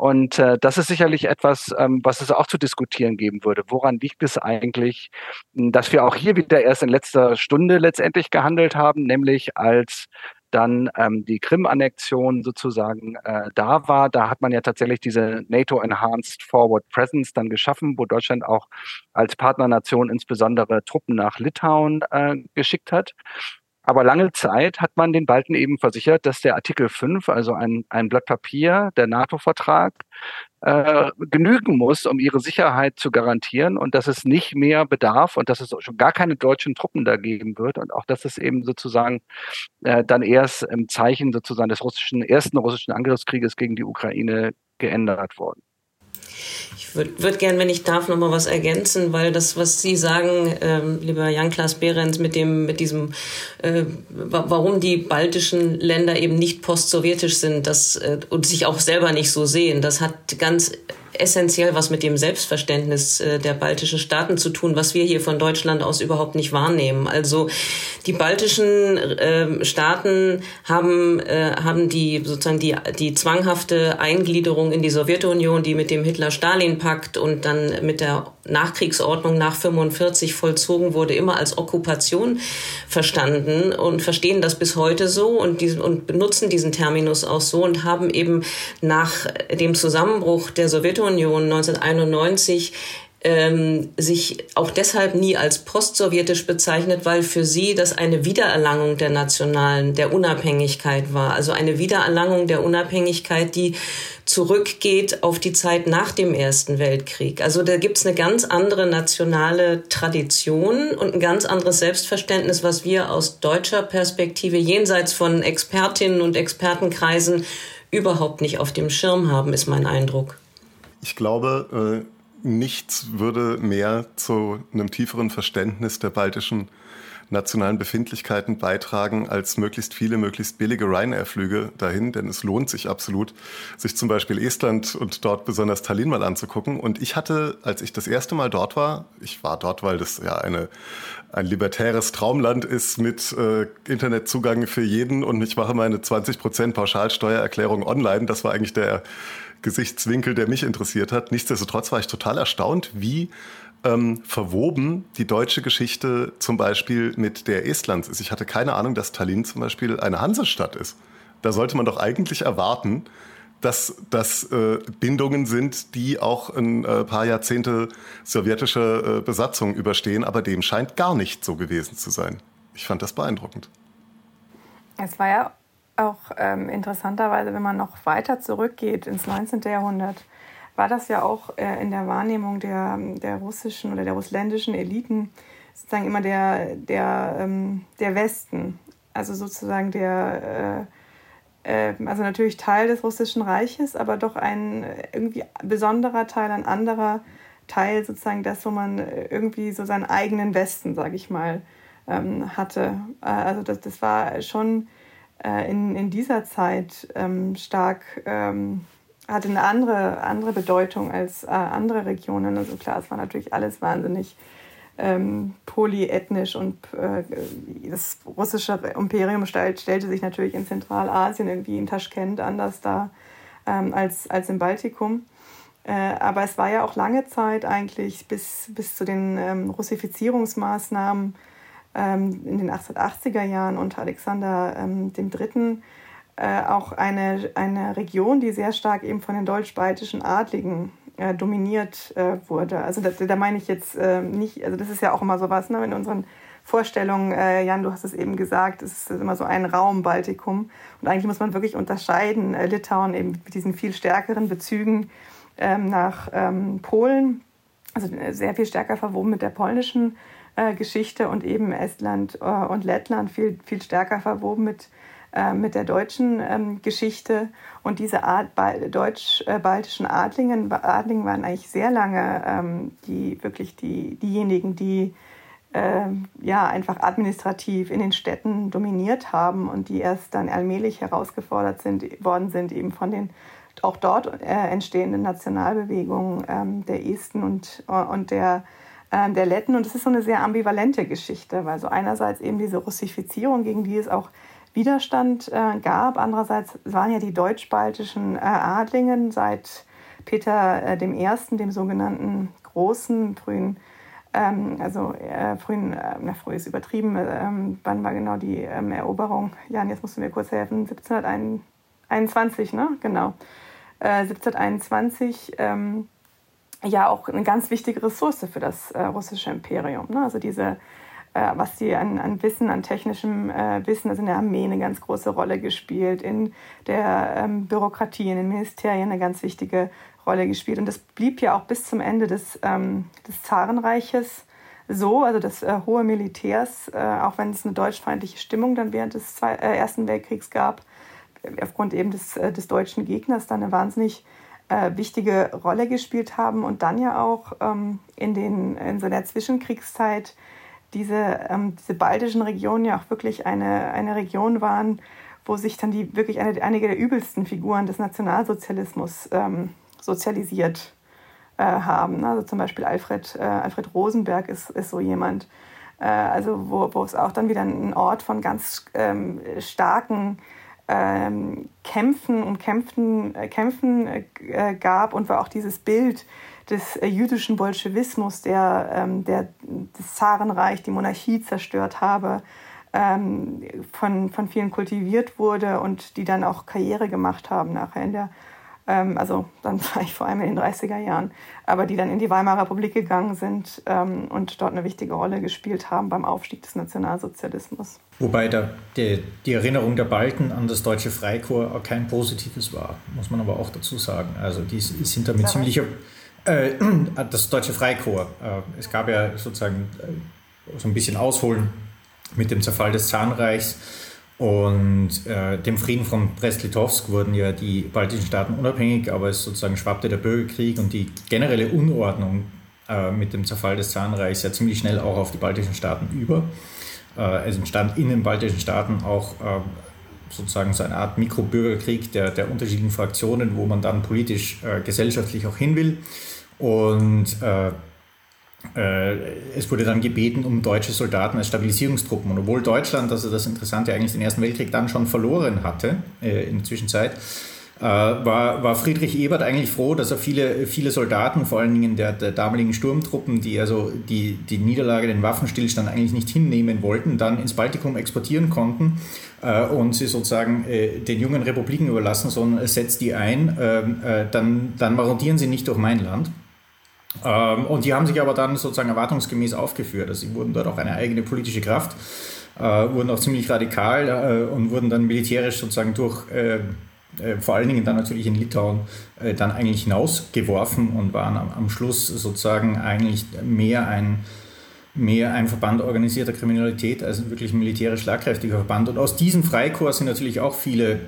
Und äh, das ist sicherlich etwas, ähm, was es auch zu diskutieren geben würde. Woran liegt es eigentlich, dass wir auch hier wieder erst in letzter Stunde letztendlich gehandelt haben, nämlich als dann ähm, die Krim-Annexion sozusagen äh, da war. Da hat man ja tatsächlich diese NATO Enhanced Forward Presence dann geschaffen, wo Deutschland auch als Partnernation insbesondere Truppen nach Litauen äh, geschickt hat. Aber lange Zeit hat man den Balten eben versichert, dass der Artikel 5, also ein, ein Blatt Papier, der NATO-Vertrag, äh, genügen muss, um ihre Sicherheit zu garantieren und dass es nicht mehr bedarf und dass es schon gar keine deutschen Truppen da geben wird und auch, dass es eben sozusagen äh, dann erst im Zeichen sozusagen des russischen, ersten russischen Angriffskrieges gegen die Ukraine geändert worden. Ich würde würd gern, wenn ich darf, noch mal was ergänzen, weil das, was Sie sagen, ähm, lieber Jan-Klaas Behrens, mit dem, mit diesem, äh, warum die baltischen Länder eben nicht postsowjetisch sind, das äh, und sich auch selber nicht so sehen, das hat ganz essentiell was mit dem Selbstverständnis äh, der baltischen Staaten zu tun, was wir hier von Deutschland aus überhaupt nicht wahrnehmen. Also die baltischen äh, Staaten haben, äh, haben die sozusagen die, die zwanghafte Eingliederung in die Sowjetunion, die mit dem Hitler-Stalin-Pakt und dann mit der Nachkriegsordnung nach 45 vollzogen wurde, immer als Okkupation verstanden und verstehen das bis heute so und, diesen, und benutzen diesen Terminus auch so und haben eben nach dem Zusammenbruch der Sowjetunion 1991 ähm, sich auch deshalb nie als postsowjetisch bezeichnet, weil für sie das eine Wiedererlangung der nationalen, der Unabhängigkeit war. Also eine Wiedererlangung der Unabhängigkeit, die zurückgeht auf die Zeit nach dem Ersten Weltkrieg. Also da gibt's eine ganz andere nationale Tradition und ein ganz anderes Selbstverständnis, was wir aus deutscher Perspektive jenseits von Expertinnen und Expertenkreisen überhaupt nicht auf dem Schirm haben, ist mein Eindruck. Ich glaube, äh nichts würde mehr zu einem tieferen Verständnis der baltischen nationalen Befindlichkeiten beitragen als möglichst viele, möglichst billige Ryanair-Flüge dahin, denn es lohnt sich absolut, sich zum Beispiel Estland und dort besonders Tallinn mal anzugucken. Und ich hatte, als ich das erste Mal dort war, ich war dort, weil das ja eine, ein libertäres Traumland ist mit äh, Internetzugang für jeden und ich mache meine 20% Pauschalsteuererklärung online. Das war eigentlich der Gesichtswinkel, der mich interessiert hat. Nichtsdestotrotz war ich total erstaunt, wie ähm, verwoben die deutsche Geschichte zum Beispiel mit der Estlands ist. Ich hatte keine Ahnung, dass Tallinn zum Beispiel eine Hansestadt ist. Da sollte man doch eigentlich erwarten, dass das äh, Bindungen sind, die auch ein äh, paar Jahrzehnte sowjetische äh, Besatzung überstehen, aber dem scheint gar nicht so gewesen zu sein. Ich fand das beeindruckend. Es war ja auch ähm, interessanterweise, wenn man noch weiter zurückgeht ins 19. Jahrhundert, war das ja auch äh, in der Wahrnehmung der, der russischen oder der russländischen Eliten sozusagen immer der, der, ähm, der Westen. Also sozusagen der, äh, äh, also natürlich Teil des russischen Reiches, aber doch ein irgendwie besonderer Teil, ein anderer Teil, sozusagen das, wo man irgendwie so seinen eigenen Westen, sage ich mal, ähm, hatte. Äh, also das, das war schon äh, in, in dieser Zeit ähm, stark, ähm, hatte eine andere, andere Bedeutung als äh, andere Regionen. Also klar, es war natürlich alles wahnsinnig ähm, polyethnisch und äh, das russische Imperium stell, stellte sich natürlich in Zentralasien, irgendwie in Taschkent anders dar ähm, als, als im Baltikum. Äh, aber es war ja auch lange Zeit eigentlich bis, bis zu den ähm, Russifizierungsmaßnahmen ähm, in den 1880er Jahren unter Alexander ähm, III. Äh, auch eine, eine Region, die sehr stark eben von den deutsch-baltischen Adligen äh, dominiert äh, wurde. Also da, da meine ich jetzt äh, nicht, also das ist ja auch immer so was, ne, in unseren Vorstellungen, äh, Jan, du hast es eben gesagt, es ist immer so ein Raum Baltikum. Und eigentlich muss man wirklich unterscheiden, äh, Litauen eben mit diesen viel stärkeren Bezügen ähm, nach ähm, Polen, also sehr viel stärker verwoben mit der polnischen äh, Geschichte und eben Estland äh, und Lettland viel, viel stärker verwoben mit, äh, mit der deutschen ähm, Geschichte. Und diese deutsch-baltischen Adlingen, Adlingen waren eigentlich sehr lange ähm, die, wirklich die, diejenigen, die ähm, ja, einfach administrativ in den Städten dominiert haben und die erst dann allmählich herausgefordert sind, worden sind, eben von den auch dort äh, entstehenden Nationalbewegungen ähm, der Esten und, äh, und der ähm, der Letten. Und es ist so eine sehr ambivalente Geschichte, weil so einerseits eben diese Russifizierung, gegen die es auch Widerstand äh, gab, andererseits waren ja die deutsch-baltischen äh, Adlingen seit Peter äh, I., dem sogenannten Großen, frühen, ähm, also äh, frühen, äh, na, früh ist übertrieben, ähm, wann war genau die ähm, Eroberung? Jan, jetzt musst du mir kurz helfen, 1721, ne? Genau. 1721 äh, ja auch eine ganz wichtige Ressource für das äh, russische Imperium. Ne? Also diese äh, was sie an, an Wissen, an technischem äh, Wissen, also in der Armee eine ganz große Rolle gespielt, in der ähm, Bürokratie, in den Ministerien eine ganz wichtige Rolle gespielt. Und das blieb ja auch bis zum Ende des, ähm, des Zarenreiches so, also des äh, hohe Militärs, äh, auch wenn es eine deutschfeindliche Stimmung dann während des Zwei äh, Ersten Weltkriegs gab, aufgrund eben des, des deutschen Gegners, dann eine wahnsinnig äh, wichtige Rolle gespielt haben und dann ja auch ähm, in, den, in so der Zwischenkriegszeit diese, ähm, diese baltischen Regionen ja auch wirklich eine, eine Region waren, wo sich dann die wirklich eine, einige der übelsten Figuren des Nationalsozialismus ähm, sozialisiert äh, haben. Also zum Beispiel Alfred, äh, Alfred Rosenberg ist, ist so jemand, äh, also wo, wo es auch dann wieder ein Ort von ganz ähm, starken ähm, Kämpfen und Kämpfen, äh, Kämpfen äh, gab und war auch dieses Bild des äh, jüdischen Bolschewismus, der, ähm, der das Zarenreich, die Monarchie zerstört habe, ähm, von, von vielen kultiviert wurde und die dann auch Karriere gemacht haben nachher in der ähm, also dann war ich vor allem in den 30er Jahren, aber die dann in die Weimarer Republik gegangen sind ähm, und dort eine wichtige Rolle gespielt haben beim Aufstieg des Nationalsozialismus. Wobei der, die, die Erinnerung der Balten an das deutsche Freikorps auch kein positives war, muss man aber auch dazu sagen. Also die sind damit ziemlicher äh, das Deutsche Freikorps. Äh, es gab ja sozusagen äh, so ein bisschen Ausholen mit dem Zerfall des Zahnreichs und äh, dem Frieden von Brest-Litovsk wurden ja die baltischen Staaten unabhängig, aber es sozusagen schwappte der Bürgerkrieg und die generelle Unordnung äh, mit dem Zerfall des Zahnreichs ja ziemlich schnell auch auf die baltischen Staaten über. Äh, es entstand in den baltischen Staaten auch äh, sozusagen so eine Art Mikrobürgerkrieg der, der unterschiedlichen Fraktionen, wo man dann politisch, äh, gesellschaftlich auch hin will. Und äh, es wurde dann gebeten um deutsche Soldaten als Stabilisierungstruppen. Und obwohl Deutschland, also das Interessante, eigentlich den Ersten Weltkrieg dann schon verloren hatte äh, in der Zwischenzeit, äh, war, war Friedrich Ebert eigentlich froh, dass er viele, viele Soldaten, vor allen Dingen der, der damaligen Sturmtruppen, die also die, die Niederlage, den Waffenstillstand eigentlich nicht hinnehmen wollten, dann ins Baltikum exportieren konnten äh, und sie sozusagen äh, den jungen Republiken überlassen, sondern setzt die ein, äh, dann, dann marodieren sie nicht durch mein Land. Ähm, und die haben sich aber dann sozusagen erwartungsgemäß aufgeführt. Also sie wurden dort auch eine eigene politische Kraft, äh, wurden auch ziemlich radikal äh, und wurden dann militärisch sozusagen durch, äh, vor allen Dingen dann natürlich in Litauen, dann eigentlich hinausgeworfen und waren am, Schluss sozusagen eigentlich mehr ein, mehr ein Verband organisierter Kriminalität als ein wirklich militärisch schlagkräftiger Verband. Und aus diesem Freikorps sind natürlich auch viele,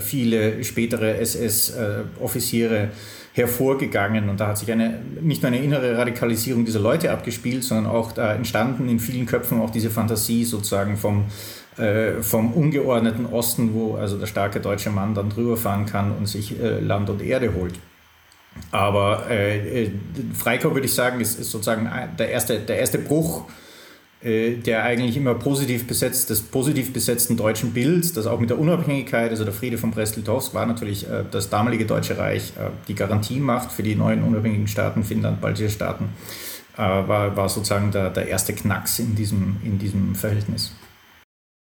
viele spätere SS-Offiziere hervorgegangen und da hat sich eine, nicht nur eine innere Radikalisierung dieser Leute abgespielt, sondern auch da entstanden in vielen Köpfen auch diese Fantasie sozusagen vom, äh, vom ungeordneten Osten, wo also der starke deutsche Mann dann drüber fahren kann und sich äh, Land und Erde holt. Aber äh, äh Freikorps würde ich sagen, ist, ist sozusagen der erste, der erste Bruch der eigentlich immer positiv besetzt, des positiv besetzten deutschen Bilds, das auch mit der Unabhängigkeit, also der Friede von Brest-Litovsk war natürlich äh, das damalige Deutsche Reich äh, die Garantiemacht für die neuen unabhängigen Staaten, Finnland, baltische Staaten, war, war sozusagen der, der erste Knacks in diesem, in diesem Verhältnis.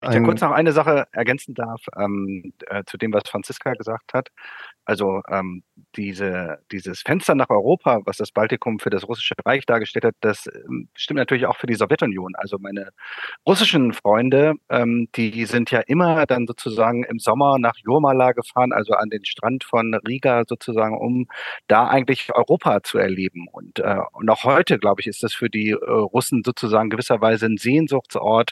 Ich ja kurz noch eine Sache ergänzen darf ähm, äh, zu dem, was Franziska gesagt hat. Also ähm, diese, dieses Fenster nach Europa, was das Baltikum für das russische Reich dargestellt hat, das ähm, stimmt natürlich auch für die Sowjetunion. Also meine russischen Freunde, ähm, die sind ja immer dann sozusagen im Sommer nach Jurmala gefahren, also an den Strand von Riga sozusagen, um da eigentlich Europa zu erleben. Und, äh, auch heute, glaube ich, ist das für die äh, Russen sozusagen gewisserweise ein Sehnsuchtsort,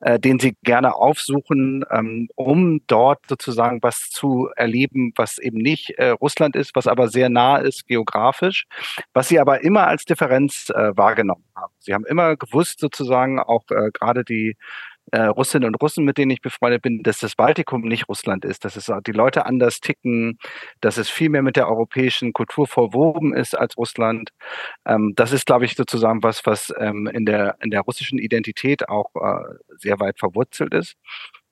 äh, den sie gerne aufsuchen, ähm, um dort sozusagen was zu erleben, was eben nicht nicht äh, Russland ist, was aber sehr nah ist geografisch, was sie aber immer als Differenz äh, wahrgenommen haben. Sie haben immer gewusst, sozusagen, auch äh, gerade die äh, Russinnen und Russen, mit denen ich befreundet bin, dass das Baltikum nicht Russland ist, dass es die Leute anders ticken, dass es viel mehr mit der europäischen Kultur verwoben ist als Russland. Ähm, das ist, glaube ich, sozusagen was, was ähm, in, der, in der russischen Identität auch äh, sehr weit verwurzelt ist.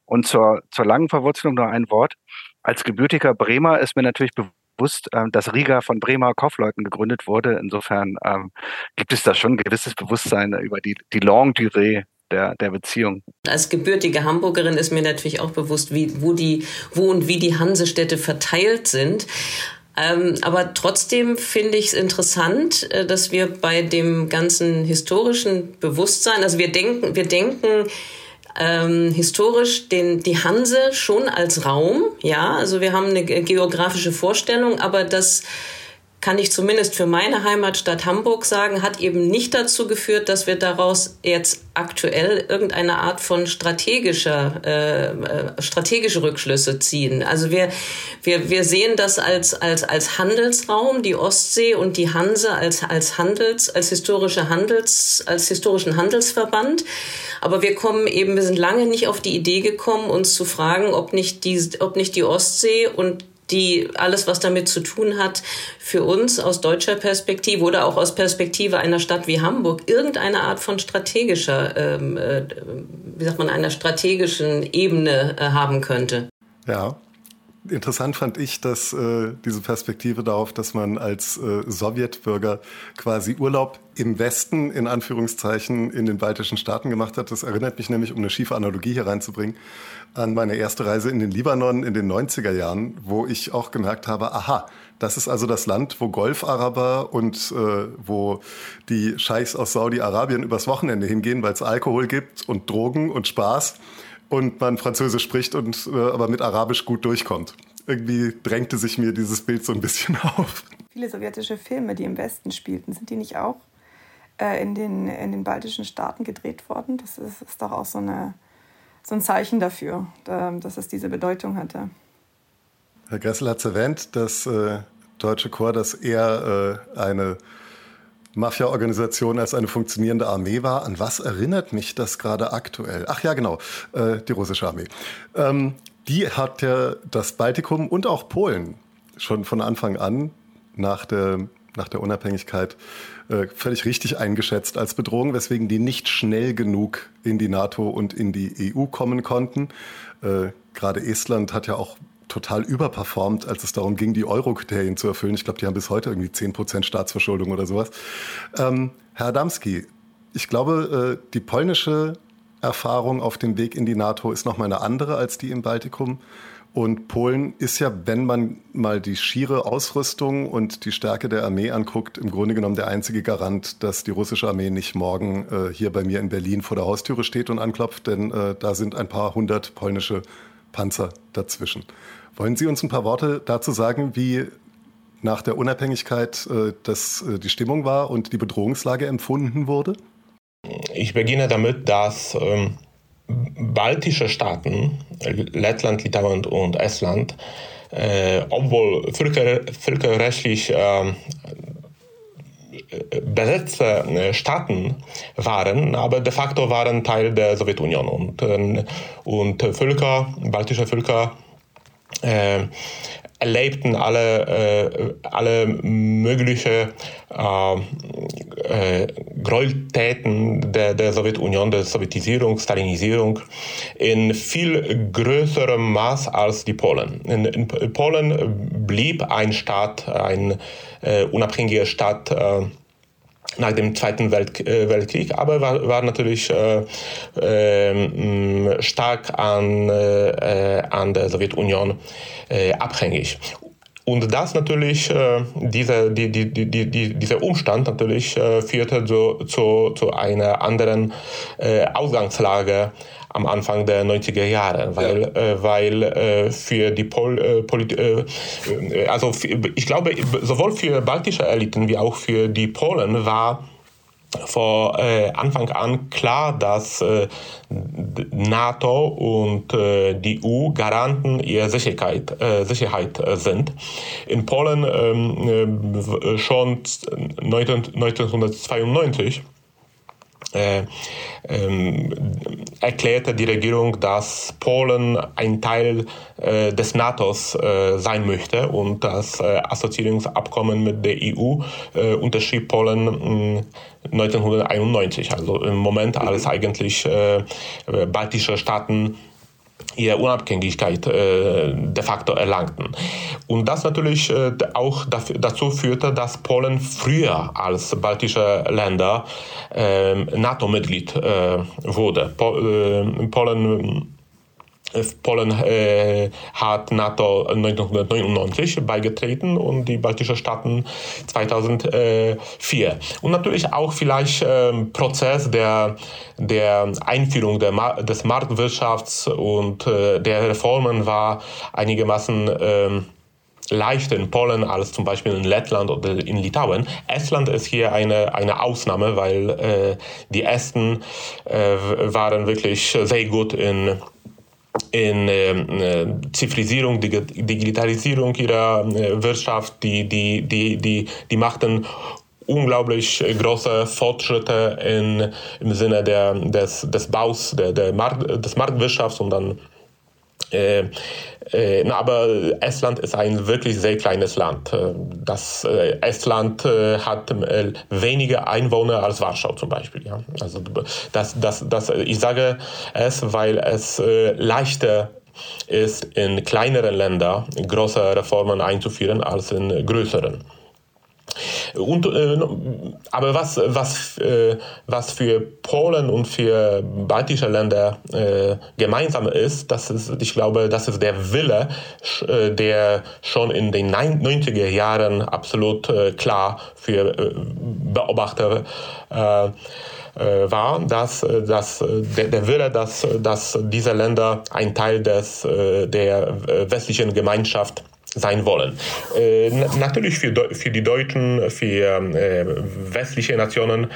Und zur, zur langen Verwurzelung noch ein Wort. Als gebürtiger Bremer ist mir natürlich bewusst, ähm, dass Riga von Bremer Kaufleuten gegründet wurde. Insofern ähm, gibt es da schon ein gewisses Bewusstsein über die, die Longue Durée der, der Beziehung. Als gebürtige Hamburgerin ist mir natürlich auch bewusst, wie, wo, die, wo und wie die Hansestädte verteilt sind. Ähm, aber trotzdem finde ich es interessant, äh, dass wir bei dem ganzen historischen Bewusstsein, also wir denken, wir denken ähm, historisch den, die Hanse schon als Raum, ja, also wir haben eine geografische Vorstellung, aber das kann ich zumindest für meine Heimatstadt Hamburg sagen, hat eben nicht dazu geführt, dass wir daraus jetzt aktuell irgendeine Art von strategischer, äh, äh, strategische Rückschlüsse ziehen. Also wir, wir, wir sehen das als, als, als Handelsraum, die Ostsee und die Hanse als, als Handels, als historische Handels, als historischen Handelsverband. Aber wir kommen eben, wir sind lange nicht auf die Idee gekommen, uns zu fragen, ob nicht die, ob nicht die Ostsee und die alles, was damit zu tun hat, für uns aus deutscher Perspektive oder auch aus Perspektive einer Stadt wie Hamburg irgendeine Art von strategischer, ähm, äh, wie sagt man, einer strategischen Ebene äh, haben könnte. Ja, Interessant fand ich, dass äh, diese Perspektive darauf, dass man als äh, Sowjetbürger quasi Urlaub im Westen in Anführungszeichen in den baltischen Staaten gemacht hat. Das erinnert mich nämlich, um eine schiefe Analogie hier reinzubringen, an meine erste Reise in den Libanon in den 90er Jahren, wo ich auch gemerkt habe, aha, das ist also das Land, wo Golfaraber und äh, wo die Scheichs aus Saudi-Arabien übers Wochenende hingehen, weil es Alkohol gibt und Drogen und Spaß und man Französisch spricht und äh, aber mit Arabisch gut durchkommt. Irgendwie drängte sich mir dieses Bild so ein bisschen auf. Viele sowjetische Filme, die im Westen spielten, sind die nicht auch äh, in, den, in den baltischen Staaten gedreht worden? Das ist, ist doch auch so, eine, so ein Zeichen dafür, da, dass es diese Bedeutung hatte. Herr Gressel hat es erwähnt, dass äh, Deutsche Chor das eher äh, eine Mafia-Organisation als eine funktionierende Armee war. An was erinnert mich das gerade aktuell? Ach ja, genau, äh, die russische Armee. Ähm, die hat ja das Baltikum und auch Polen schon von Anfang an nach der, nach der Unabhängigkeit äh, völlig richtig eingeschätzt als Bedrohung, weswegen die nicht schnell genug in die NATO und in die EU kommen konnten. Äh, gerade Estland hat ja auch total überperformt, als es darum ging, die Euro-Kriterien zu erfüllen. Ich glaube, die haben bis heute irgendwie 10% Staatsverschuldung oder sowas. Ähm, Herr Adamski, ich glaube, äh, die polnische Erfahrung auf dem Weg in die NATO ist nochmal eine andere als die im Baltikum. Und Polen ist ja, wenn man mal die schiere Ausrüstung und die Stärke der Armee anguckt, im Grunde genommen der einzige Garant, dass die russische Armee nicht morgen äh, hier bei mir in Berlin vor der Haustüre steht und anklopft, denn äh, da sind ein paar hundert polnische Panzer dazwischen. Wollen Sie uns ein paar Worte dazu sagen, wie nach der Unabhängigkeit äh, das, äh, die Stimmung war und die Bedrohungslage empfunden wurde? Ich beginne damit, dass ähm, baltische Staaten, Lettland, Litauen und Estland, äh, obwohl völker, völkerrechtlich ähm, besetzte äh, Staaten waren, aber de facto waren Teil der Sowjetunion und, äh, und Völker, baltische Völker äh, erlebten alle, äh, alle mögliche äh, äh, Gräueltäten der, der Sowjetunion, der Sowjetisierung, Stalinisierung in viel größerem Maß als die Polen. In, in Polen blieb ein Staat, ein äh, unabhängiger Staat, äh, nach dem Zweiten Welt, äh, Weltkrieg, aber war, war natürlich äh, äh, stark an, äh, an der Sowjetunion äh, abhängig. Und das natürlich, äh, diese, die, die, die, die, dieser Umstand natürlich führte zu, zu, zu einer anderen Ausgangslage am Anfang der 90er Jahre, weil, ja. äh, weil äh, für die Pol, äh, Polit also ich glaube, sowohl für baltische Eliten wie auch für die Polen war vor äh, Anfang an klar, dass äh, NATO und äh, die EU Garanten ihrer Sicherheit, Sicherheit sind. In Polen ähm, äh, schon 19, 1992 äh, ähm, erklärte die Regierung, dass Polen ein Teil äh, des NATOs äh, sein möchte und das äh, Assoziierungsabkommen mit der EU äh, unterschrieb Polen 1991, also im Moment als eigentlich baltische Staaten ihre Unabhängigkeit äh, de facto erlangten. Und das natürlich äh, auch dafür, dazu führte, dass Polen früher als baltische Länder äh, NATO-Mitglied wurde. Po, äh, Polen Polen äh, hat NATO 1999 beigetreten und die baltischen Staaten 2004. Und natürlich auch vielleicht äh, Prozess der, der Einführung der Ma des Marktwirtschafts und äh, der Reformen war einigermaßen äh, leichter in Polen als zum Beispiel in Lettland oder in Litauen. Estland ist hier eine, eine Ausnahme, weil äh, die Esten äh, waren wirklich sehr gut in in ähm, äh, Zivilisierung, Digitalisierung ihrer äh, Wirtschaft, die, die, die, die, die machten unglaublich große Fortschritte in, im Sinne der, des, des Baus, der, der Markt, des Marktwirtschafts und dann äh, äh, na, aber Estland ist ein wirklich sehr kleines Land. Äh, das äh, Estland äh, hat äh, weniger Einwohner als Warschau zum Beispiel. Ja? Also das, das, das, ich sage es, weil es leichter ist, in kleineren Ländern große Reformen einzuführen als in größeren. Und, äh, aber was, was, äh, was für Polen und für baltische Länder äh, gemeinsam ist, das ist, ich glaube, das ist der Wille, äh, der schon in den 90er Jahren absolut äh, klar für äh, Beobachter war, dass, dass der, der Wille, dass, dass diese Länder ein Teil des, der westlichen Gemeinschaft sein wollen. Äh, natürlich für, für die Deutschen, für äh, westliche Nationen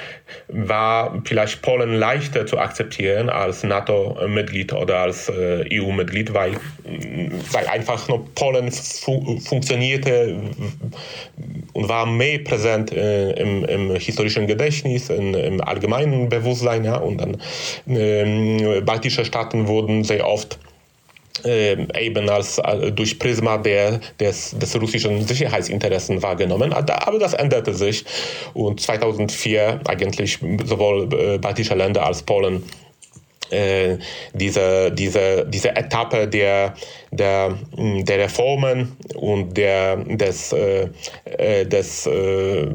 war vielleicht Polen leichter zu akzeptieren als NATO-Mitglied oder als äh, EU-Mitglied, weil, weil einfach nur Polen fu funktionierte und war mehr präsent äh, im, im, historischen Gedächtnis, in, im allgemeinen Bewusstsein. Ja, und dann ähm, baltische Staaten wurden sehr oft eben als äh, durch Prisma der, des, des russischen Sicherheitsinteressen wahrgenommen. Aber das änderte sich und 2004 eigentlich sowohl äh, baltische Länder als Polen äh, diese, diese, diese Etappe der, der, der Reformen und der, des, äh, des, äh,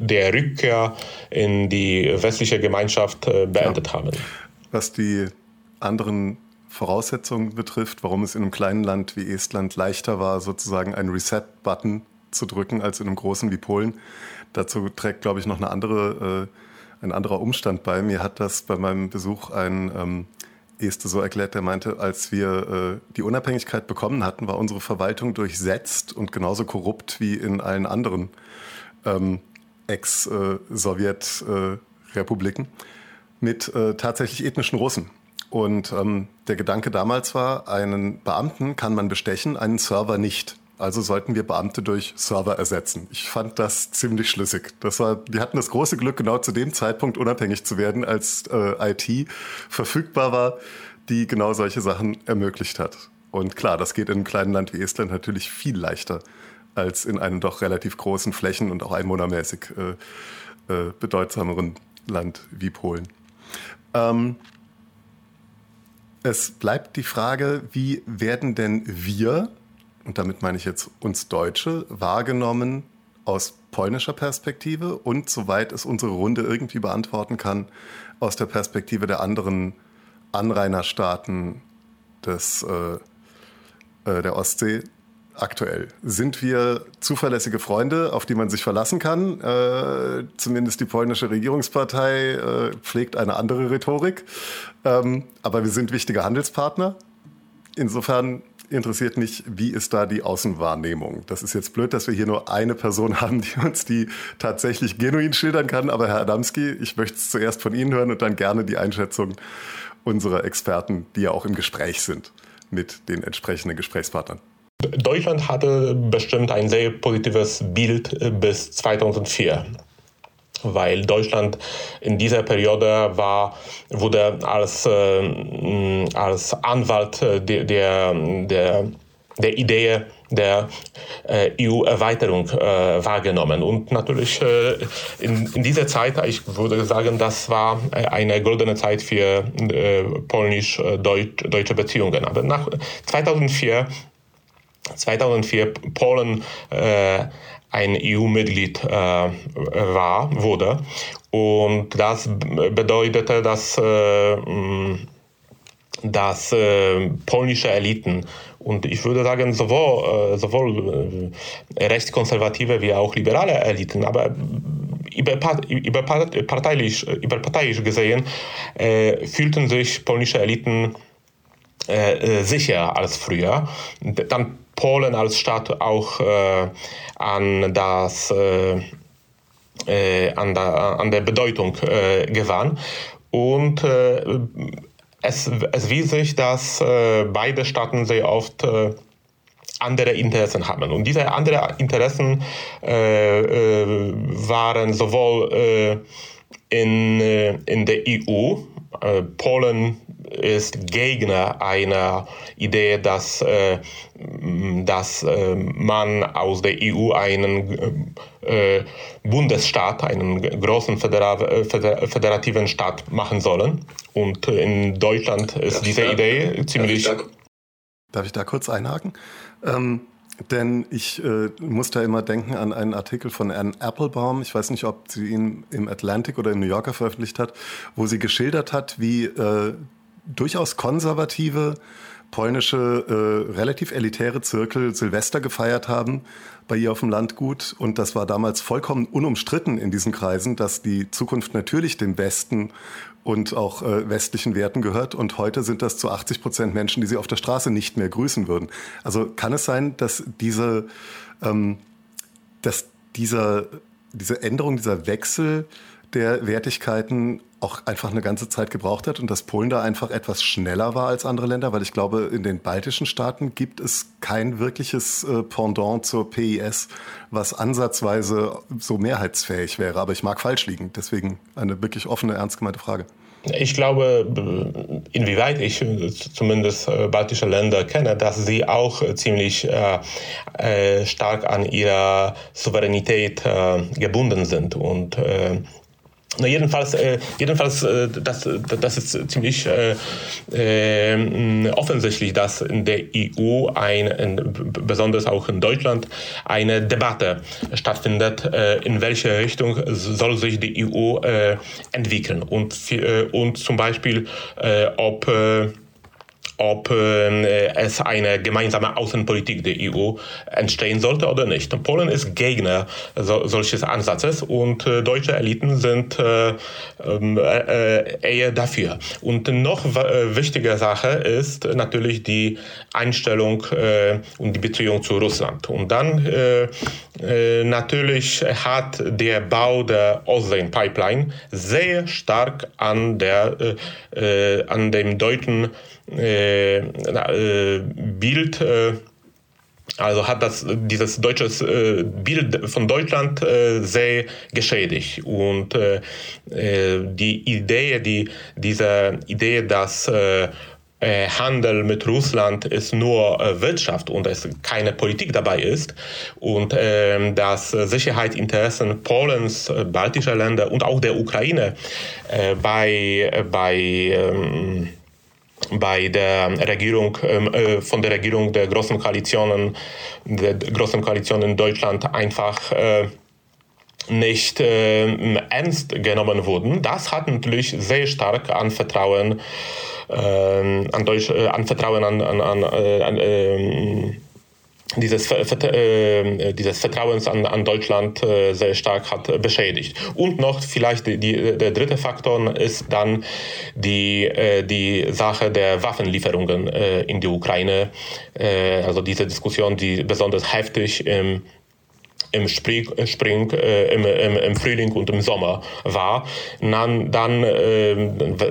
der Rückkehr in die westliche Gemeinschaft beendet ja. haben. Was die anderen Voraussetzungen betrifft, warum es in einem kleinen Land wie Estland leichter war, sozusagen einen Reset-Button zu drücken als in einem großen wie Polen. Dazu trägt, glaube ich, noch eine andere, äh, ein anderer Umstand bei. Mir hat das bei meinem Besuch ein ähm, Este so erklärt, der meinte, als wir äh, die Unabhängigkeit bekommen hatten, war unsere Verwaltung durchsetzt und genauso korrupt wie in allen anderen ähm, Ex-Sowjet-Republiken äh, mit äh, tatsächlich ethnischen Russen. Und ähm, der Gedanke damals war, einen Beamten kann man bestechen, einen Server nicht. Also sollten wir Beamte durch Server ersetzen. Ich fand das ziemlich schlüssig. Das war, die hatten das große Glück, genau zu dem Zeitpunkt unabhängig zu werden, als äh, IT verfügbar war, die genau solche Sachen ermöglicht hat. Und klar, das geht in einem kleinen Land wie Estland natürlich viel leichter als in einem doch relativ großen Flächen und auch einwohnermäßig äh, äh, bedeutsameren Land wie Polen. Ähm, es bleibt die Frage, wie werden denn wir, und damit meine ich jetzt uns Deutsche, wahrgenommen aus polnischer Perspektive und soweit es unsere Runde irgendwie beantworten kann, aus der Perspektive der anderen Anrainerstaaten des, äh, äh der Ostsee aktuell? Sind wir zuverlässige Freunde, auf die man sich verlassen kann? Äh, zumindest die polnische Regierungspartei äh, pflegt eine andere Rhetorik. Ähm, aber wir sind wichtige Handelspartner. Insofern interessiert mich, wie ist da die Außenwahrnehmung? Das ist jetzt blöd, dass wir hier nur eine Person haben, die uns die tatsächlich genuin schildern kann. Aber Herr Adamski, ich möchte es zuerst von Ihnen hören und dann gerne die Einschätzung unserer Experten, die ja auch im Gespräch sind mit den entsprechenden Gesprächspartnern. Deutschland hatte bestimmt ein sehr positives Bild äh, bis 2004 weil Deutschland in dieser Periode war, wurde als, äh, als Anwalt der, der, der, der Idee der äh, EU-Erweiterung äh, wahrgenommen. Und natürlich äh, in, in dieser Zeit, ich würde sagen, das war äh, eine goldene Zeit für äh, polnisch-deutsche Beziehungen. Aber nach 2004 2004 Polen äh, ein EU-Mitglied äh, war, wurde. Und das bedeutete, dass, äh, dass äh, polnische Eliten und ich würde sagen sowohl, äh, sowohl äh, rechtskonservative wie auch liberale Eliten, aber überparteilich, überparteilich gesehen äh, fühlten sich polnische Eliten äh, sicher als früher. Dann Polen als Staat auch äh, an das äh, an, der, an der Bedeutung gewann. Und es, es wies sich, dass beide Staaten sehr oft andere Interessen haben. Und diese anderen Interessen äh, äh, waren sowohl äh, in, in der EU, Polen ist Gegner einer Idee, dass, äh, dass äh, man aus der EU einen äh, Bundesstaat, einen großen födera föderativen Staat machen sollen. Und in Deutschland ist diese Idee ziemlich. Darf ich da, darf ich da kurz einhaken? Ähm, denn ich äh, muss da immer denken an einen Artikel von Anne Applebaum. Ich weiß nicht, ob sie ihn im Atlantic oder im New Yorker veröffentlicht hat, wo sie geschildert hat, wie äh, durchaus konservative polnische, äh, relativ elitäre Zirkel Silvester gefeiert haben bei ihr auf dem Landgut. Und das war damals vollkommen unumstritten in diesen Kreisen, dass die Zukunft natürlich dem Westen und auch äh, westlichen Werten gehört. Und heute sind das zu 80 Prozent Menschen, die sie auf der Straße nicht mehr grüßen würden. Also kann es sein, dass diese, ähm, dass dieser, diese Änderung, dieser Wechsel der Wertigkeiten auch einfach eine ganze Zeit gebraucht hat und dass Polen da einfach etwas schneller war als andere Länder, weil ich glaube, in den baltischen Staaten gibt es kein wirkliches äh, Pendant zur PIS, was ansatzweise so mehrheitsfähig wäre. Aber ich mag falsch liegen. Deswegen eine wirklich offene, ernst gemeinte Frage. Ich glaube, inwieweit ich zumindest äh, baltische Länder kenne, dass sie auch ziemlich äh, äh, stark an ihrer Souveränität äh, gebunden sind und äh, na, jedenfalls, äh, jedenfalls äh, das, das ist ziemlich äh, äh, offensichtlich, dass in der EU, ein, in, besonders auch in Deutschland, eine Debatte stattfindet, äh, in welche Richtung soll sich die EU äh, entwickeln. Und, und zum Beispiel, ob ob äh, es eine gemeinsame Außenpolitik der EU entstehen sollte oder nicht. Polen ist Gegner so, solches Ansatzes und äh, deutsche Eliten sind äh, ähm, äh, eher dafür. Und noch äh, wichtige Sache ist natürlich die Einstellung äh, und die Beziehung zu Russland. Und dann natürlich hat der Bau der Ostsee-Pipeline sehr stark an, der, an dem deutschen äh, äh, Bild äh, also hat das dieses deutsche äh, Bild von Deutschland äh, sehr geschädigt. Und äh, die Idee, die diese Idee, dass Handel mit Russland ist nur Wirtschaft und es keine Politik dabei ist und dass Sicherheitsinteressen Polens, baltischer Länder und auch der Ukraine bei bei ähm, bei der Regierung, ähm, äh, von der Regierung der großen Koalitionen, der großen Koalition in Deutschland einfach äh, nicht äh, ernst genommen wurden. Das hat natürlich sehr stark an Vertrauen, äh, an, Deutsch, äh, an Vertrauen an, an, an, äh, ähm, dieses, äh, dieses Vertrauens an, an Deutschland äh, sehr stark hat beschädigt. Und noch vielleicht die, die, der dritte Faktor ist dann die, äh, die Sache der Waffenlieferungen äh, in die Ukraine. Äh, also diese Diskussion, die besonders heftig im im, Spring, Spring äh, im, im, im, Frühling und im Sommer war, dann, dann äh,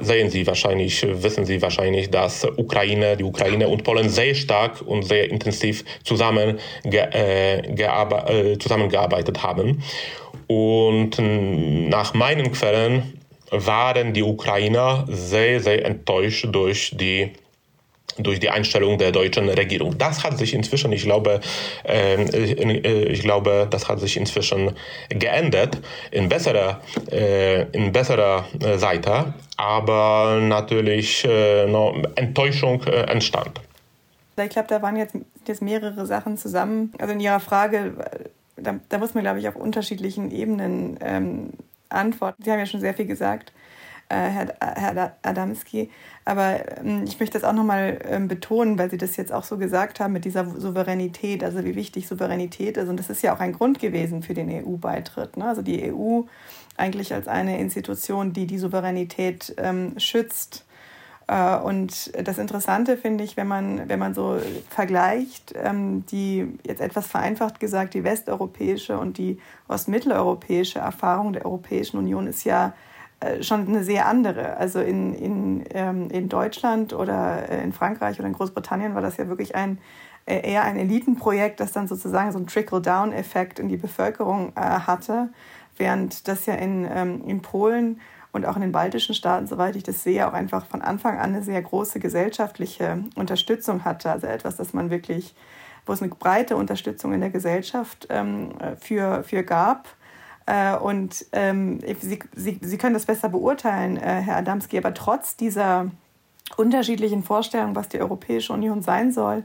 sehen Sie wahrscheinlich, wissen Sie wahrscheinlich, dass Ukraine, die Ukraine und Polen sehr stark und sehr intensiv zusammen äh, äh zusammengearbeitet haben. Und nach meinen Quellen waren die Ukrainer sehr, sehr enttäuscht durch die durch die Einstellung der deutschen Regierung. Das hat sich inzwischen, ich glaube, ähm, äh, ich glaube, das hat sich inzwischen geändert in besserer, äh, in besserer äh, Seite, aber natürlich äh, noch Enttäuschung äh, entstand. Ich glaube, da waren jetzt, jetzt mehrere Sachen zusammen. Also in Ihrer Frage, da, da muss man, glaube ich, auf unterschiedlichen Ebenen ähm, antworten. Sie haben ja schon sehr viel gesagt. Äh, Herr, Herr Adamski. Aber ähm, ich möchte das auch nochmal ähm, betonen, weil Sie das jetzt auch so gesagt haben mit dieser Souveränität, also wie wichtig Souveränität ist. Und das ist ja auch ein Grund gewesen für den EU-Beitritt. Ne? Also die EU eigentlich als eine Institution, die die Souveränität ähm, schützt. Äh, und das Interessante finde ich, wenn man, wenn man so vergleicht, ähm, die jetzt etwas vereinfacht gesagt, die westeuropäische und die ostmitteleuropäische Erfahrung der Europäischen Union ist ja äh, schon eine sehr andere. Also in, in, ähm, in Deutschland oder äh, in Frankreich oder in Großbritannien war das ja wirklich ein äh, eher ein Elitenprojekt, das dann sozusagen so einen Trickle-Down-Effekt in die Bevölkerung äh, hatte, während das ja in, ähm, in Polen und auch in den baltischen Staaten, soweit ich das sehe, auch einfach von Anfang an eine sehr große gesellschaftliche Unterstützung hatte. Also etwas, das man wirklich, wo es eine breite Unterstützung in der Gesellschaft ähm, für, für gab äh, und ähm, Sie, Sie, Sie können das besser beurteilen, äh, Herr Adamski, aber trotz dieser unterschiedlichen Vorstellungen, was die Europäische Union sein soll,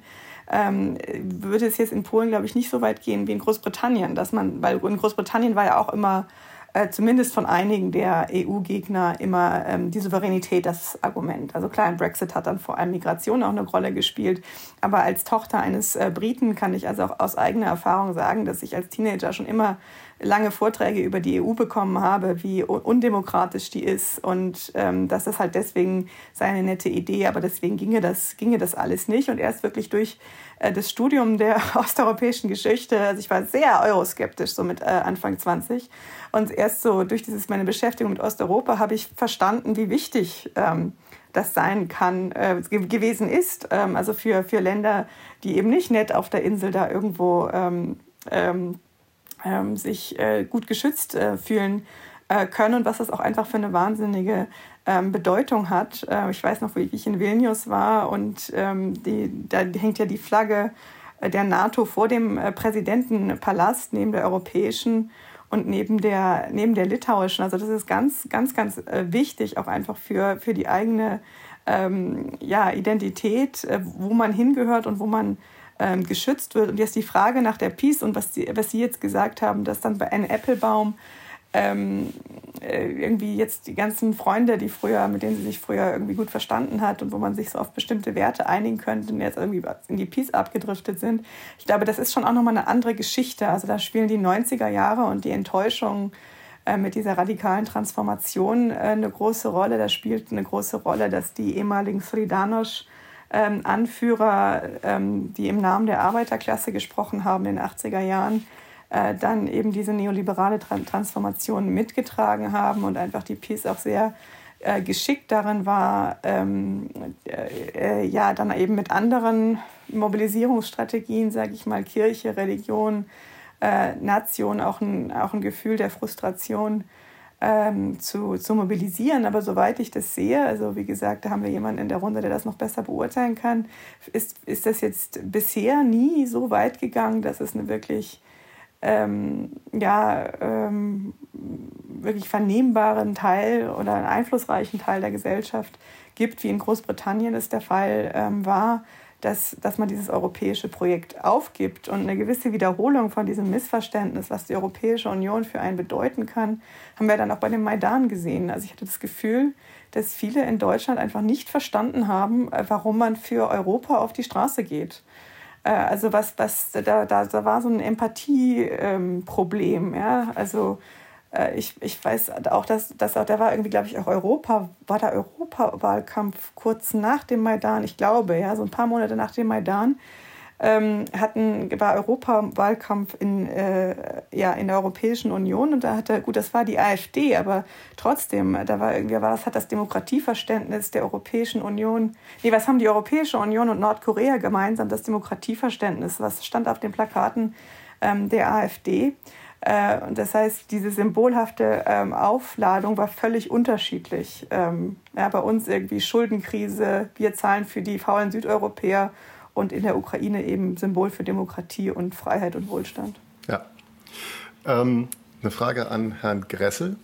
ähm, würde es jetzt in Polen, glaube ich, nicht so weit gehen wie in Großbritannien, dass man, weil in Großbritannien war ja auch immer äh, zumindest von einigen der EU-Gegner immer ähm, die Souveränität das Argument. Also klar, im Brexit hat dann vor allem Migration auch eine Rolle gespielt. Aber als Tochter eines äh, Briten kann ich also auch aus eigener Erfahrung sagen, dass ich als Teenager schon immer lange Vorträge über die EU bekommen habe, wie undemokratisch die ist und ähm, dass das halt deswegen sei eine nette Idee, aber deswegen ginge das, ginge das alles nicht. Und erst wirklich durch äh, das Studium der osteuropäischen Geschichte, also ich war sehr euroskeptisch, so mit äh, Anfang 20. Und erst so durch dieses, meine Beschäftigung mit Osteuropa habe ich verstanden, wie wichtig ähm, das sein kann, äh, gewesen ist. Ähm, also für, für Länder, die eben nicht nett auf der Insel da irgendwo ähm, ähm, sich äh, gut geschützt äh, fühlen äh, können und was das auch einfach für eine wahnsinnige ähm, Bedeutung hat. Äh, ich weiß noch, wie ich in Vilnius war und ähm, die, da hängt ja die Flagge äh, der NATO vor dem äh, Präsidentenpalast neben der europäischen und neben der, neben der litauischen. Also das ist ganz, ganz, ganz wichtig, auch einfach für, für die eigene ähm, ja, Identität, wo man hingehört und wo man ähm, geschützt wird. Und jetzt die Frage nach der Peace und was, die, was Sie jetzt gesagt haben, dass dann bei einem Applebaum ähm, äh, irgendwie jetzt die ganzen Freunde, die früher, mit denen sie sich früher irgendwie gut verstanden hat und wo man sich so auf bestimmte Werte einigen könnte jetzt irgendwie in die Peace abgedriftet sind. Ich glaube, das ist schon auch nochmal eine andere Geschichte. Also da spielen die 90er Jahre und die Enttäuschung äh, mit dieser radikalen Transformation äh, eine große Rolle. Da spielt eine große Rolle, dass die ehemaligen Sridanosch ähm, Anführer, ähm, die im Namen der Arbeiterklasse gesprochen haben in den 80er Jahren, äh, dann eben diese neoliberale Transformation mitgetragen haben und einfach die Peace auch sehr äh, geschickt darin war, ähm, äh, äh, ja, dann eben mit anderen Mobilisierungsstrategien, sage ich mal, Kirche, Religion, äh, Nation, auch ein, auch ein Gefühl der Frustration ähm, zu, zu mobilisieren. Aber soweit ich das sehe, also wie gesagt, da haben wir jemanden in der Runde, der das noch besser beurteilen kann, ist, ist das jetzt bisher nie so weit gegangen, dass es eine wirklich ähm, ja, ähm, wirklich vernehmbaren Teil oder einen einflussreichen Teil der Gesellschaft gibt, wie in Großbritannien es der Fall ähm, war, dass, dass man dieses europäische Projekt aufgibt und eine gewisse Wiederholung von diesem Missverständnis, was die Europäische Union für einen bedeuten kann, haben wir dann auch bei dem Maidan gesehen. Also ich hatte das Gefühl, dass viele in Deutschland einfach nicht verstanden haben, äh, warum man für Europa auf die Straße geht. Äh, also was, was da, da, da war so ein Empathieproblem. Ähm, ja? Also ich, ich weiß auch, dass, dass auch, da war irgendwie, glaube ich, auch Europa, war der Europawahlkampf kurz nach dem Maidan, ich glaube, ja, so ein paar Monate nach dem Maidan, ähm, hatten, war Europawahlkampf in, äh, ja, in der Europäischen Union und da hatte, gut, das war die AfD, aber trotzdem, da war irgendwie, was hat das Demokratieverständnis der Europäischen Union, nee, was haben die Europäische Union und Nordkorea gemeinsam? Das Demokratieverständnis, was stand auf den Plakaten ähm, der AfD? Äh, und das heißt, diese symbolhafte ähm, Aufladung war völlig unterschiedlich. Ähm, bei uns irgendwie Schuldenkrise, wir zahlen für die faulen Südeuropäer und in der Ukraine eben Symbol für Demokratie und Freiheit und Wohlstand. Ja. Ähm, eine Frage an Herrn Gressel.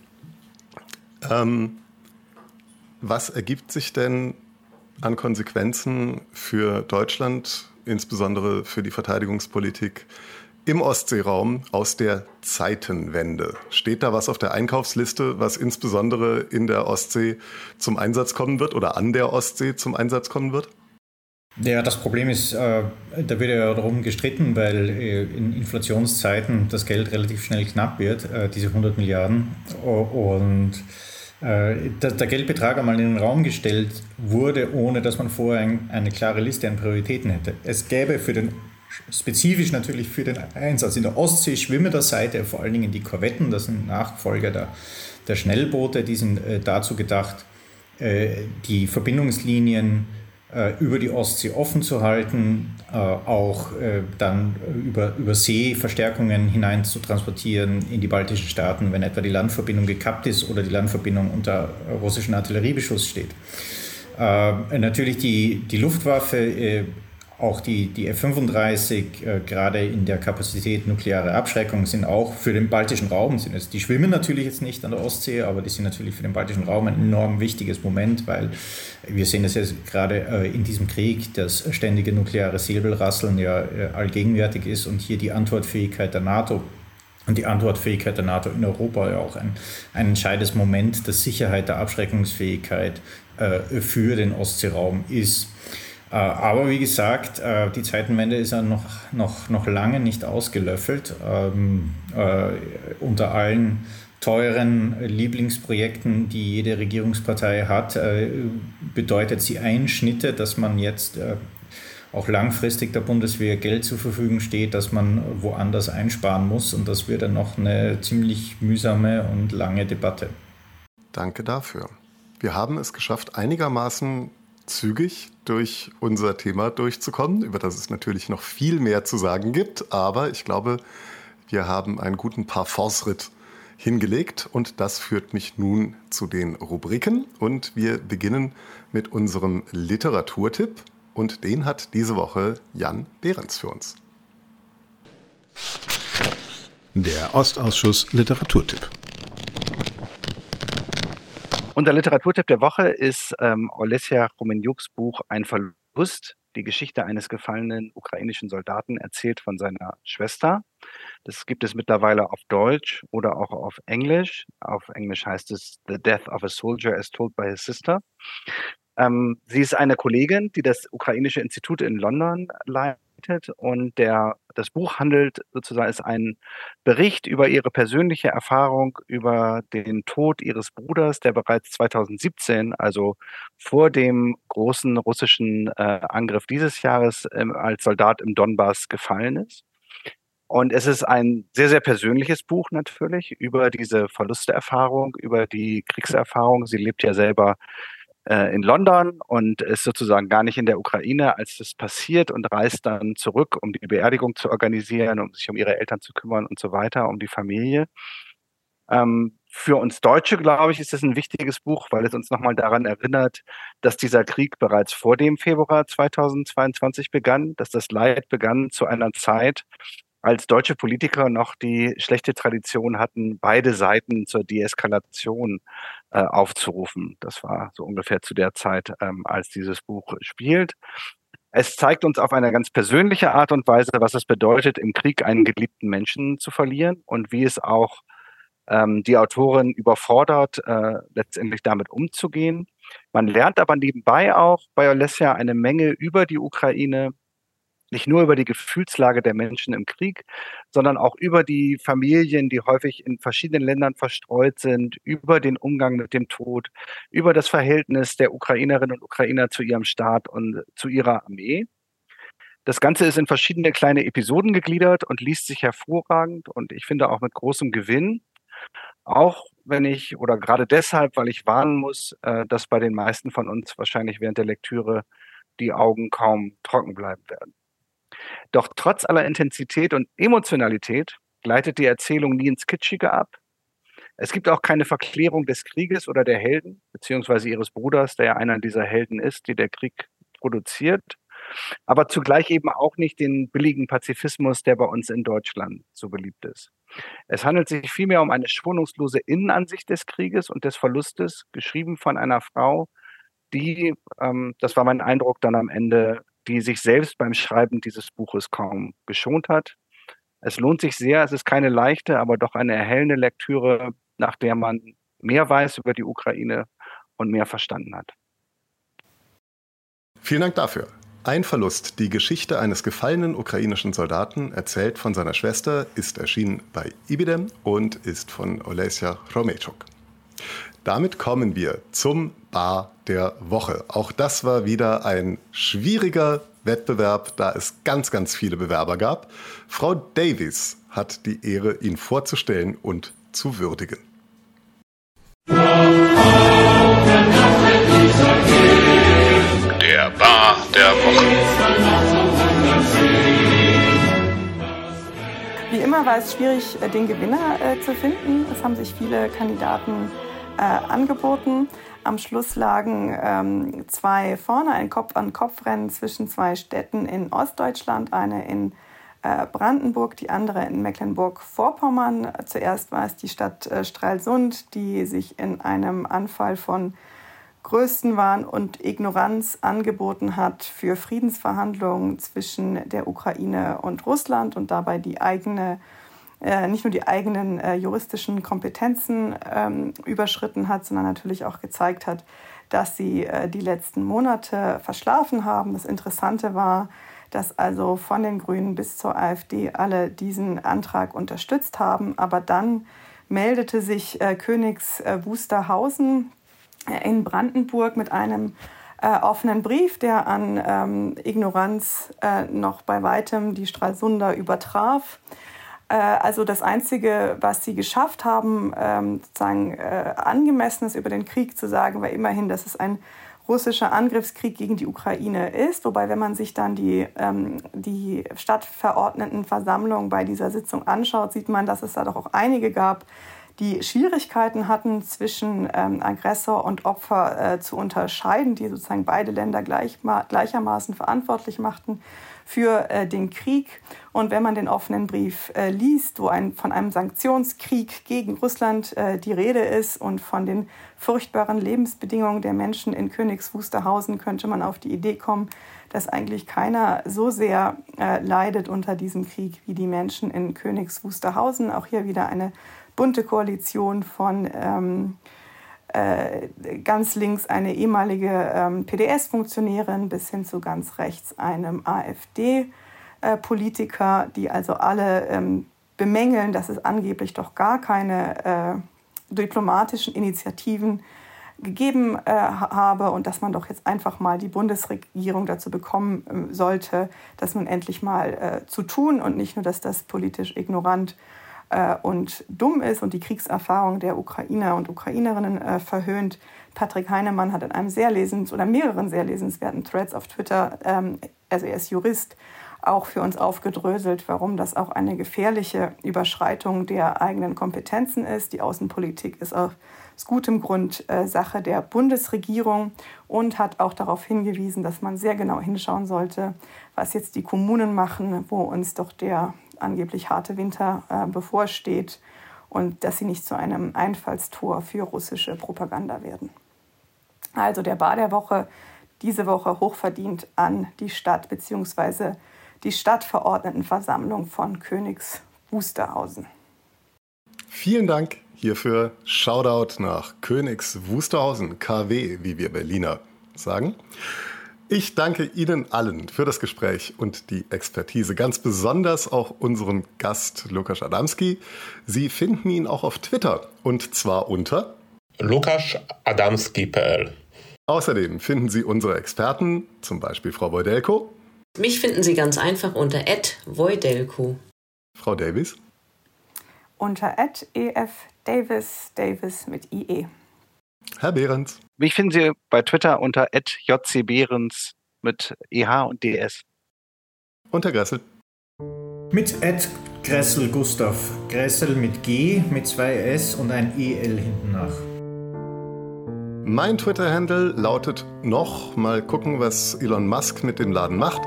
Ähm, was ergibt sich denn an Konsequenzen für Deutschland, insbesondere für die Verteidigungspolitik im Ostseeraum aus der Zeitenwende. Steht da was auf der Einkaufsliste, was insbesondere in der Ostsee zum Einsatz kommen wird oder an der Ostsee zum Einsatz kommen wird? Ja, das Problem ist, äh, da wird ja darum gestritten, weil äh, in Inflationszeiten das Geld relativ schnell knapp wird, äh, diese 100 Milliarden. Und äh, der, der, Geldbetrag einmal in den Raum gestellt wurde, ohne dass man vorher ein, eine klare Liste an Prioritäten hätte. Es gäbe für den spezifisch natürlich für den Einsatz in der Ostsee Schwimmerseite, vor allen Dingen die Korvetten, das sind Nachfolger der, der Schnellboote, die sind äh, dazu gedacht, äh, die Verbindungslinien äh, über die Ostsee offen zu halten, äh, auch äh, dann über, über See Verstärkungen hinein zu transportieren in die baltischen Staaten, wenn etwa die Landverbindung gekappt ist oder die Landverbindung unter russischen Artilleriebeschuss steht. Natürlich die, die Luftwaffe auch die, die F-35, äh, gerade in der Kapazität nukleare Abschreckung, sind auch für den baltischen Raum, sind es, die schwimmen natürlich jetzt nicht an der Ostsee, aber die sind natürlich für den baltischen Raum ein enorm wichtiges Moment, weil wir sehen das jetzt gerade äh, in diesem Krieg, dass ständige nukleare Säbelrasseln ja äh, allgegenwärtig ist und hier die Antwortfähigkeit der NATO und die Antwortfähigkeit der NATO in Europa ja auch ein, ein entscheidendes Moment der Sicherheit, der Abschreckungsfähigkeit äh, für den Ostseeraum ist. Äh, aber wie gesagt, äh, die Zeitenwende ist ja noch, noch, noch lange nicht ausgelöffelt. Ähm, äh, unter allen teuren Lieblingsprojekten, die jede Regierungspartei hat, bedeutet sie Einschnitte, dass man jetzt auch langfristig der Bundeswehr Geld zur Verfügung steht, dass man woanders einsparen muss. Und das wird dann noch eine ziemlich mühsame und lange Debatte. Danke dafür. Wir haben es geschafft, einigermaßen zügig durch unser Thema durchzukommen, über das es natürlich noch viel mehr zu sagen gibt. Aber ich glaube, wir haben einen guten Parforce-Ritt hingelegt und das führt mich nun zu den Rubriken und wir beginnen mit unserem Literaturtipp und den hat diese Woche Jan Behrens für uns. Der Ostausschuss Literaturtipp. Und der Literaturtipp der Woche ist ähm, Olesja Romenjuks Buch Ein Verlust, die Geschichte eines gefallenen ukrainischen Soldaten, erzählt von seiner Schwester. Das gibt es mittlerweile auf Deutsch oder auch auf Englisch. Auf Englisch heißt es The Death of a Soldier as Told by His Sister. Ähm, sie ist eine Kollegin, die das ukrainische Institut in London leitet und der, das Buch handelt sozusagen, ist ein Bericht über ihre persönliche Erfahrung über den Tod ihres Bruders, der bereits 2017, also vor dem großen russischen äh, Angriff dieses Jahres, ähm, als Soldat im Donbass gefallen ist. Und es ist ein sehr, sehr persönliches Buch natürlich über diese Verlusterfahrung, über die Kriegserfahrung. Sie lebt ja selber äh, in London und ist sozusagen gar nicht in der Ukraine, als das passiert und reist dann zurück, um die Beerdigung zu organisieren, um sich um ihre Eltern zu kümmern und so weiter, um die Familie. Ähm, für uns Deutsche, glaube ich, ist es ein wichtiges Buch, weil es uns nochmal daran erinnert, dass dieser Krieg bereits vor dem Februar 2022 begann, dass das Leid begann zu einer Zeit, als deutsche Politiker noch die schlechte Tradition hatten, beide Seiten zur Deeskalation äh, aufzurufen. Das war so ungefähr zu der Zeit, ähm, als dieses Buch spielt. Es zeigt uns auf eine ganz persönliche Art und Weise, was es bedeutet, im Krieg einen geliebten Menschen zu verlieren und wie es auch ähm, die Autorin überfordert, äh, letztendlich damit umzugehen. Man lernt aber nebenbei auch bei Olesja eine Menge über die Ukraine, nicht nur über die Gefühlslage der Menschen im Krieg, sondern auch über die Familien, die häufig in verschiedenen Ländern verstreut sind, über den Umgang mit dem Tod, über das Verhältnis der Ukrainerinnen und Ukrainer zu ihrem Staat und zu ihrer Armee. Das Ganze ist in verschiedene kleine Episoden gegliedert und liest sich hervorragend und ich finde auch mit großem Gewinn. Auch wenn ich oder gerade deshalb, weil ich warnen muss, äh, dass bei den meisten von uns wahrscheinlich während der Lektüre die Augen kaum trocken bleiben werden. Doch trotz aller Intensität und Emotionalität gleitet die Erzählung nie ins Kitschige ab. Es gibt auch keine Verklärung des Krieges oder der Helden, beziehungsweise ihres Bruders, der ja einer dieser Helden ist, die der Krieg produziert. Aber zugleich eben auch nicht den billigen Pazifismus, der bei uns in Deutschland so beliebt ist. Es handelt sich vielmehr um eine schonungslose Innenansicht des Krieges und des Verlustes, geschrieben von einer Frau, die, ähm, das war mein Eindruck, dann am Ende die sich selbst beim Schreiben dieses Buches kaum geschont hat. Es lohnt sich sehr, es ist keine leichte, aber doch eine erhellende Lektüre, nach der man mehr weiß über die Ukraine und mehr verstanden hat. Vielen Dank dafür. Ein Verlust, die Geschichte eines gefallenen ukrainischen Soldaten, erzählt von seiner Schwester, ist erschienen bei Ibidem und ist von Olesja Romechuk. Damit kommen wir zum Bar der Woche. Auch das war wieder ein schwieriger Wettbewerb, da es ganz, ganz viele Bewerber gab. Frau Davies hat die Ehre, ihn vorzustellen und zu würdigen. Der Bar der Woche. Wie immer war es schwierig, äh, den Gewinner äh, zu finden. Es haben sich viele Kandidaten äh, angeboten. Am Schluss lagen ähm, zwei vorne, ein Kopf-an-Kopf-Rennen zwischen zwei Städten in Ostdeutschland, eine in äh, Brandenburg, die andere in Mecklenburg-Vorpommern. Zuerst war es die Stadt äh, Stralsund, die sich in einem Anfall von Größenwahn und Ignoranz angeboten hat für Friedensverhandlungen zwischen der Ukraine und Russland und dabei die eigene äh, nicht nur die eigenen äh, juristischen Kompetenzen ähm, überschritten hat, sondern natürlich auch gezeigt hat, dass sie äh, die letzten Monate verschlafen haben. Das Interessante war, dass also von den Grünen bis zur AfD alle diesen Antrag unterstützt haben. Aber dann meldete sich äh, Königs äh, Wusterhausen in Brandenburg mit einem äh, offenen Brief, der an ähm, Ignoranz äh, noch bei weitem die Stralsunder übertraf. Äh, also das Einzige, was sie geschafft haben, ähm, sozusagen äh, angemessenes über den Krieg zu sagen, war immerhin, dass es ein russischer Angriffskrieg gegen die Ukraine ist. Wobei, wenn man sich dann die, ähm, die Stadtverordnetenversammlung bei dieser Sitzung anschaut, sieht man, dass es da doch auch einige gab, die Schwierigkeiten hatten, zwischen ähm, Aggressor und Opfer äh, zu unterscheiden, die sozusagen beide Länder gleich, gleichermaßen verantwortlich machten für äh, den Krieg. Und wenn man den offenen Brief äh, liest, wo ein, von einem Sanktionskrieg gegen Russland äh, die Rede ist und von den furchtbaren Lebensbedingungen der Menschen in Königs Wusterhausen, könnte man auf die Idee kommen, dass eigentlich keiner so sehr äh, leidet unter diesem Krieg wie die Menschen in Königs Wusterhausen. Auch hier wieder eine bunte Koalition von ähm, äh, ganz links eine ehemalige ähm, PDS-Funktionärin bis hin zu ganz rechts einem AfD-Politiker, äh, die also alle ähm, bemängeln, dass es angeblich doch gar keine äh, diplomatischen Initiativen gegeben äh, habe und dass man doch jetzt einfach mal die Bundesregierung dazu bekommen äh, sollte, das nun endlich mal äh, zu tun und nicht nur, dass das politisch ignorant äh, und dumm ist und die Kriegserfahrung der Ukrainer und Ukrainerinnen äh, verhöhnt. Patrick Heinemann hat in einem sehr lesens oder mehreren sehr lesenswerten Threads auf Twitter, ähm, also er ist Jurist, auch für uns aufgedröselt, warum das auch eine gefährliche Überschreitung der eigenen Kompetenzen ist. Die Außenpolitik ist aus gutem Grund äh, Sache der Bundesregierung und hat auch darauf hingewiesen, dass man sehr genau hinschauen sollte, was jetzt die Kommunen machen, wo uns doch der angeblich harte Winter äh, bevorsteht und dass sie nicht zu einem Einfallstor für russische Propaganda werden. Also der Bar der Woche diese Woche hochverdient an die Stadt bzw. die Stadtverordnetenversammlung von Königs Wusterhausen. Vielen Dank hierfür. Shoutout nach Königs Wusterhausen, KW, wie wir Berliner sagen. Ich danke Ihnen allen für das Gespräch und die Expertise, ganz besonders auch unseren Gast Lukas Adamski. Sie finden ihn auch auf Twitter und zwar unter lukasadamski.pl. Außerdem finden Sie unsere Experten, zum Beispiel Frau Wojdelko. Mich finden Sie ganz einfach unter @wojdelko. Frau Davis. Unter @ef Davis Davis mit IE. Herr Behrens. Mich finden Sie bei Twitter unter jcbehrens mit EH und DS. Und Herr Gressel. Mit Ed Gressel Gustav. Gressel mit G, mit zwei S und ein EL hinten nach. Mein Twitter-Handle lautet noch, mal gucken, was Elon Musk mit dem Laden macht.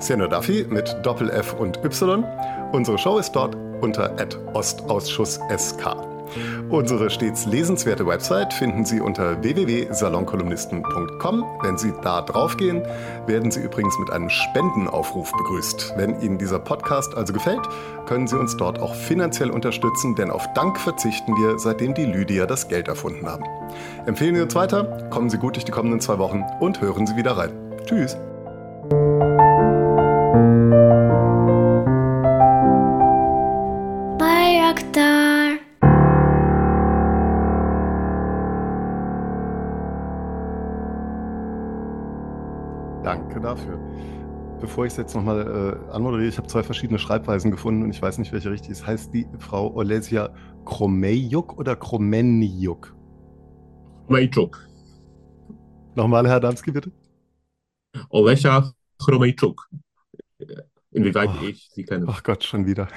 Sienna Duffy mit Doppel F und Y. Unsere Show ist dort unter Ostausschuss SK. Unsere stets lesenswerte Website finden Sie unter www.salonkolumnisten.com. Wenn Sie da draufgehen, werden Sie übrigens mit einem Spendenaufruf begrüßt. Wenn Ihnen dieser Podcast also gefällt, können Sie uns dort auch finanziell unterstützen, denn auf Dank verzichten wir, seitdem die Lydia das Geld erfunden haben. Empfehlen Sie uns weiter, kommen Sie gut durch die kommenden zwei Wochen und hören Sie wieder rein. Tschüss. Dafür. Bevor ich es jetzt nochmal äh, anmoderiere, ich habe zwei verschiedene Schreibweisen gefunden und ich weiß nicht, welche richtig ist. Heißt die Frau Olesia Kromejjuk oder Kromenjuk? Kromejczuk. Nochmal, Herr Adamski, bitte. Olesia Kromejczuk. Inwieweit Oh. ich sie kenne. Ach Gott, schon wieder.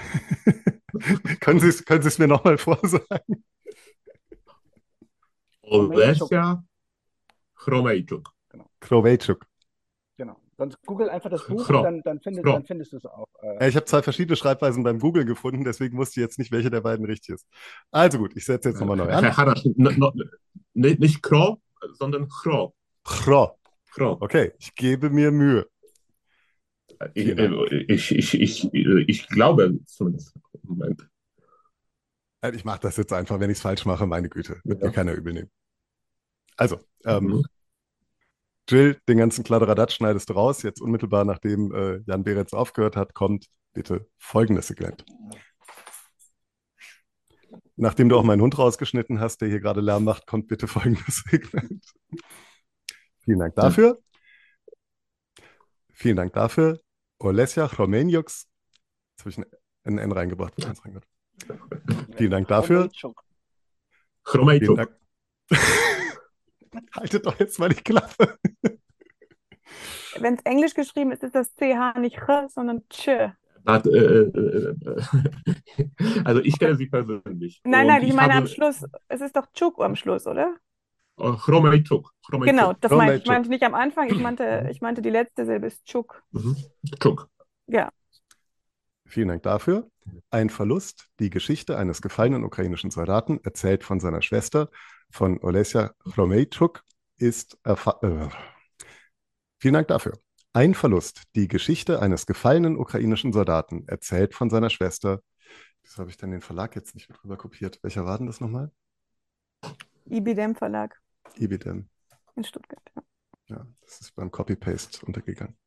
können Sie es mir nochmal vorsagen? Olesia. Krovejczuk. Genau. Sonst google einfach das Buch Chro. und dann, dann, findest, Chro. dann findest du es auch. Äh, Ja, ich habe zwei verschiedene Schreibweisen beim Google gefunden, deswegen wusste ich jetzt nicht, welche der beiden richtig ist. Also gut, ich setze jetzt nochmal neu an. Herr Harasch, n- n- nicht, nicht Kro, sondern Chro. Chro. Chro. Okay, ich gebe mir Mühe. Ich, Vielen Dank. äh, ich, ich, ich, ich glaube zumindest. Moment. Äh, Ich mache das jetzt einfach, wenn ich es falsch mache, meine Güte. Wird mir Ja. keiner übel nehmen. Also, ähm, Mhm. Jill, den ganzen Kladderadatsch schneidest du raus. Jetzt unmittelbar, nachdem äh, Jan Beretz aufgehört hat, kommt bitte folgendes Segment. Nachdem du auch meinen Hund rausgeschnitten hast, der hier gerade Lärm macht, kommt bitte folgendes Segment. Vielen Dank dafür. Vielen Dank dafür. Olesia Chromenjuks. Jetzt habe ich ein ein N reingebracht. Vielen Dank dafür. Vielen. Dank. Haltet doch jetzt mal die Klappe. Wenn es Englisch geschrieben ist, ist das CH nicht Ch, sondern Ch. Hat, äh, äh, äh, also ich kenne sie persönlich. Nein, nein, ich meine habe, am Schluss. Es ist doch Chuk am Schluss, oder? Chromejczuk. Chromejczuk. Genau, das meinte ich. Ich meinte nicht am Anfang, ich meinte, ich meinte die letzte Silbe ist Chuk. Mhm. Czuk. Ja. Vielen Dank dafür. Ein Verlust, die Geschichte eines gefallenen ukrainischen Soldaten, erzählt von seiner Schwester, von Olesia Chromejczuk, ist äh. Vielen Dank dafür. Ein Verlust, die Geschichte eines gefallenen ukrainischen Soldaten, erzählt von seiner Schwester. Wieso habe ich denn den Verlag jetzt nicht mit drüber kopiert? Welcher war denn das nochmal? IBDM Verlag Ibidem. in Stuttgart. Ja. Ja, das ist beim Copy-Paste untergegangen.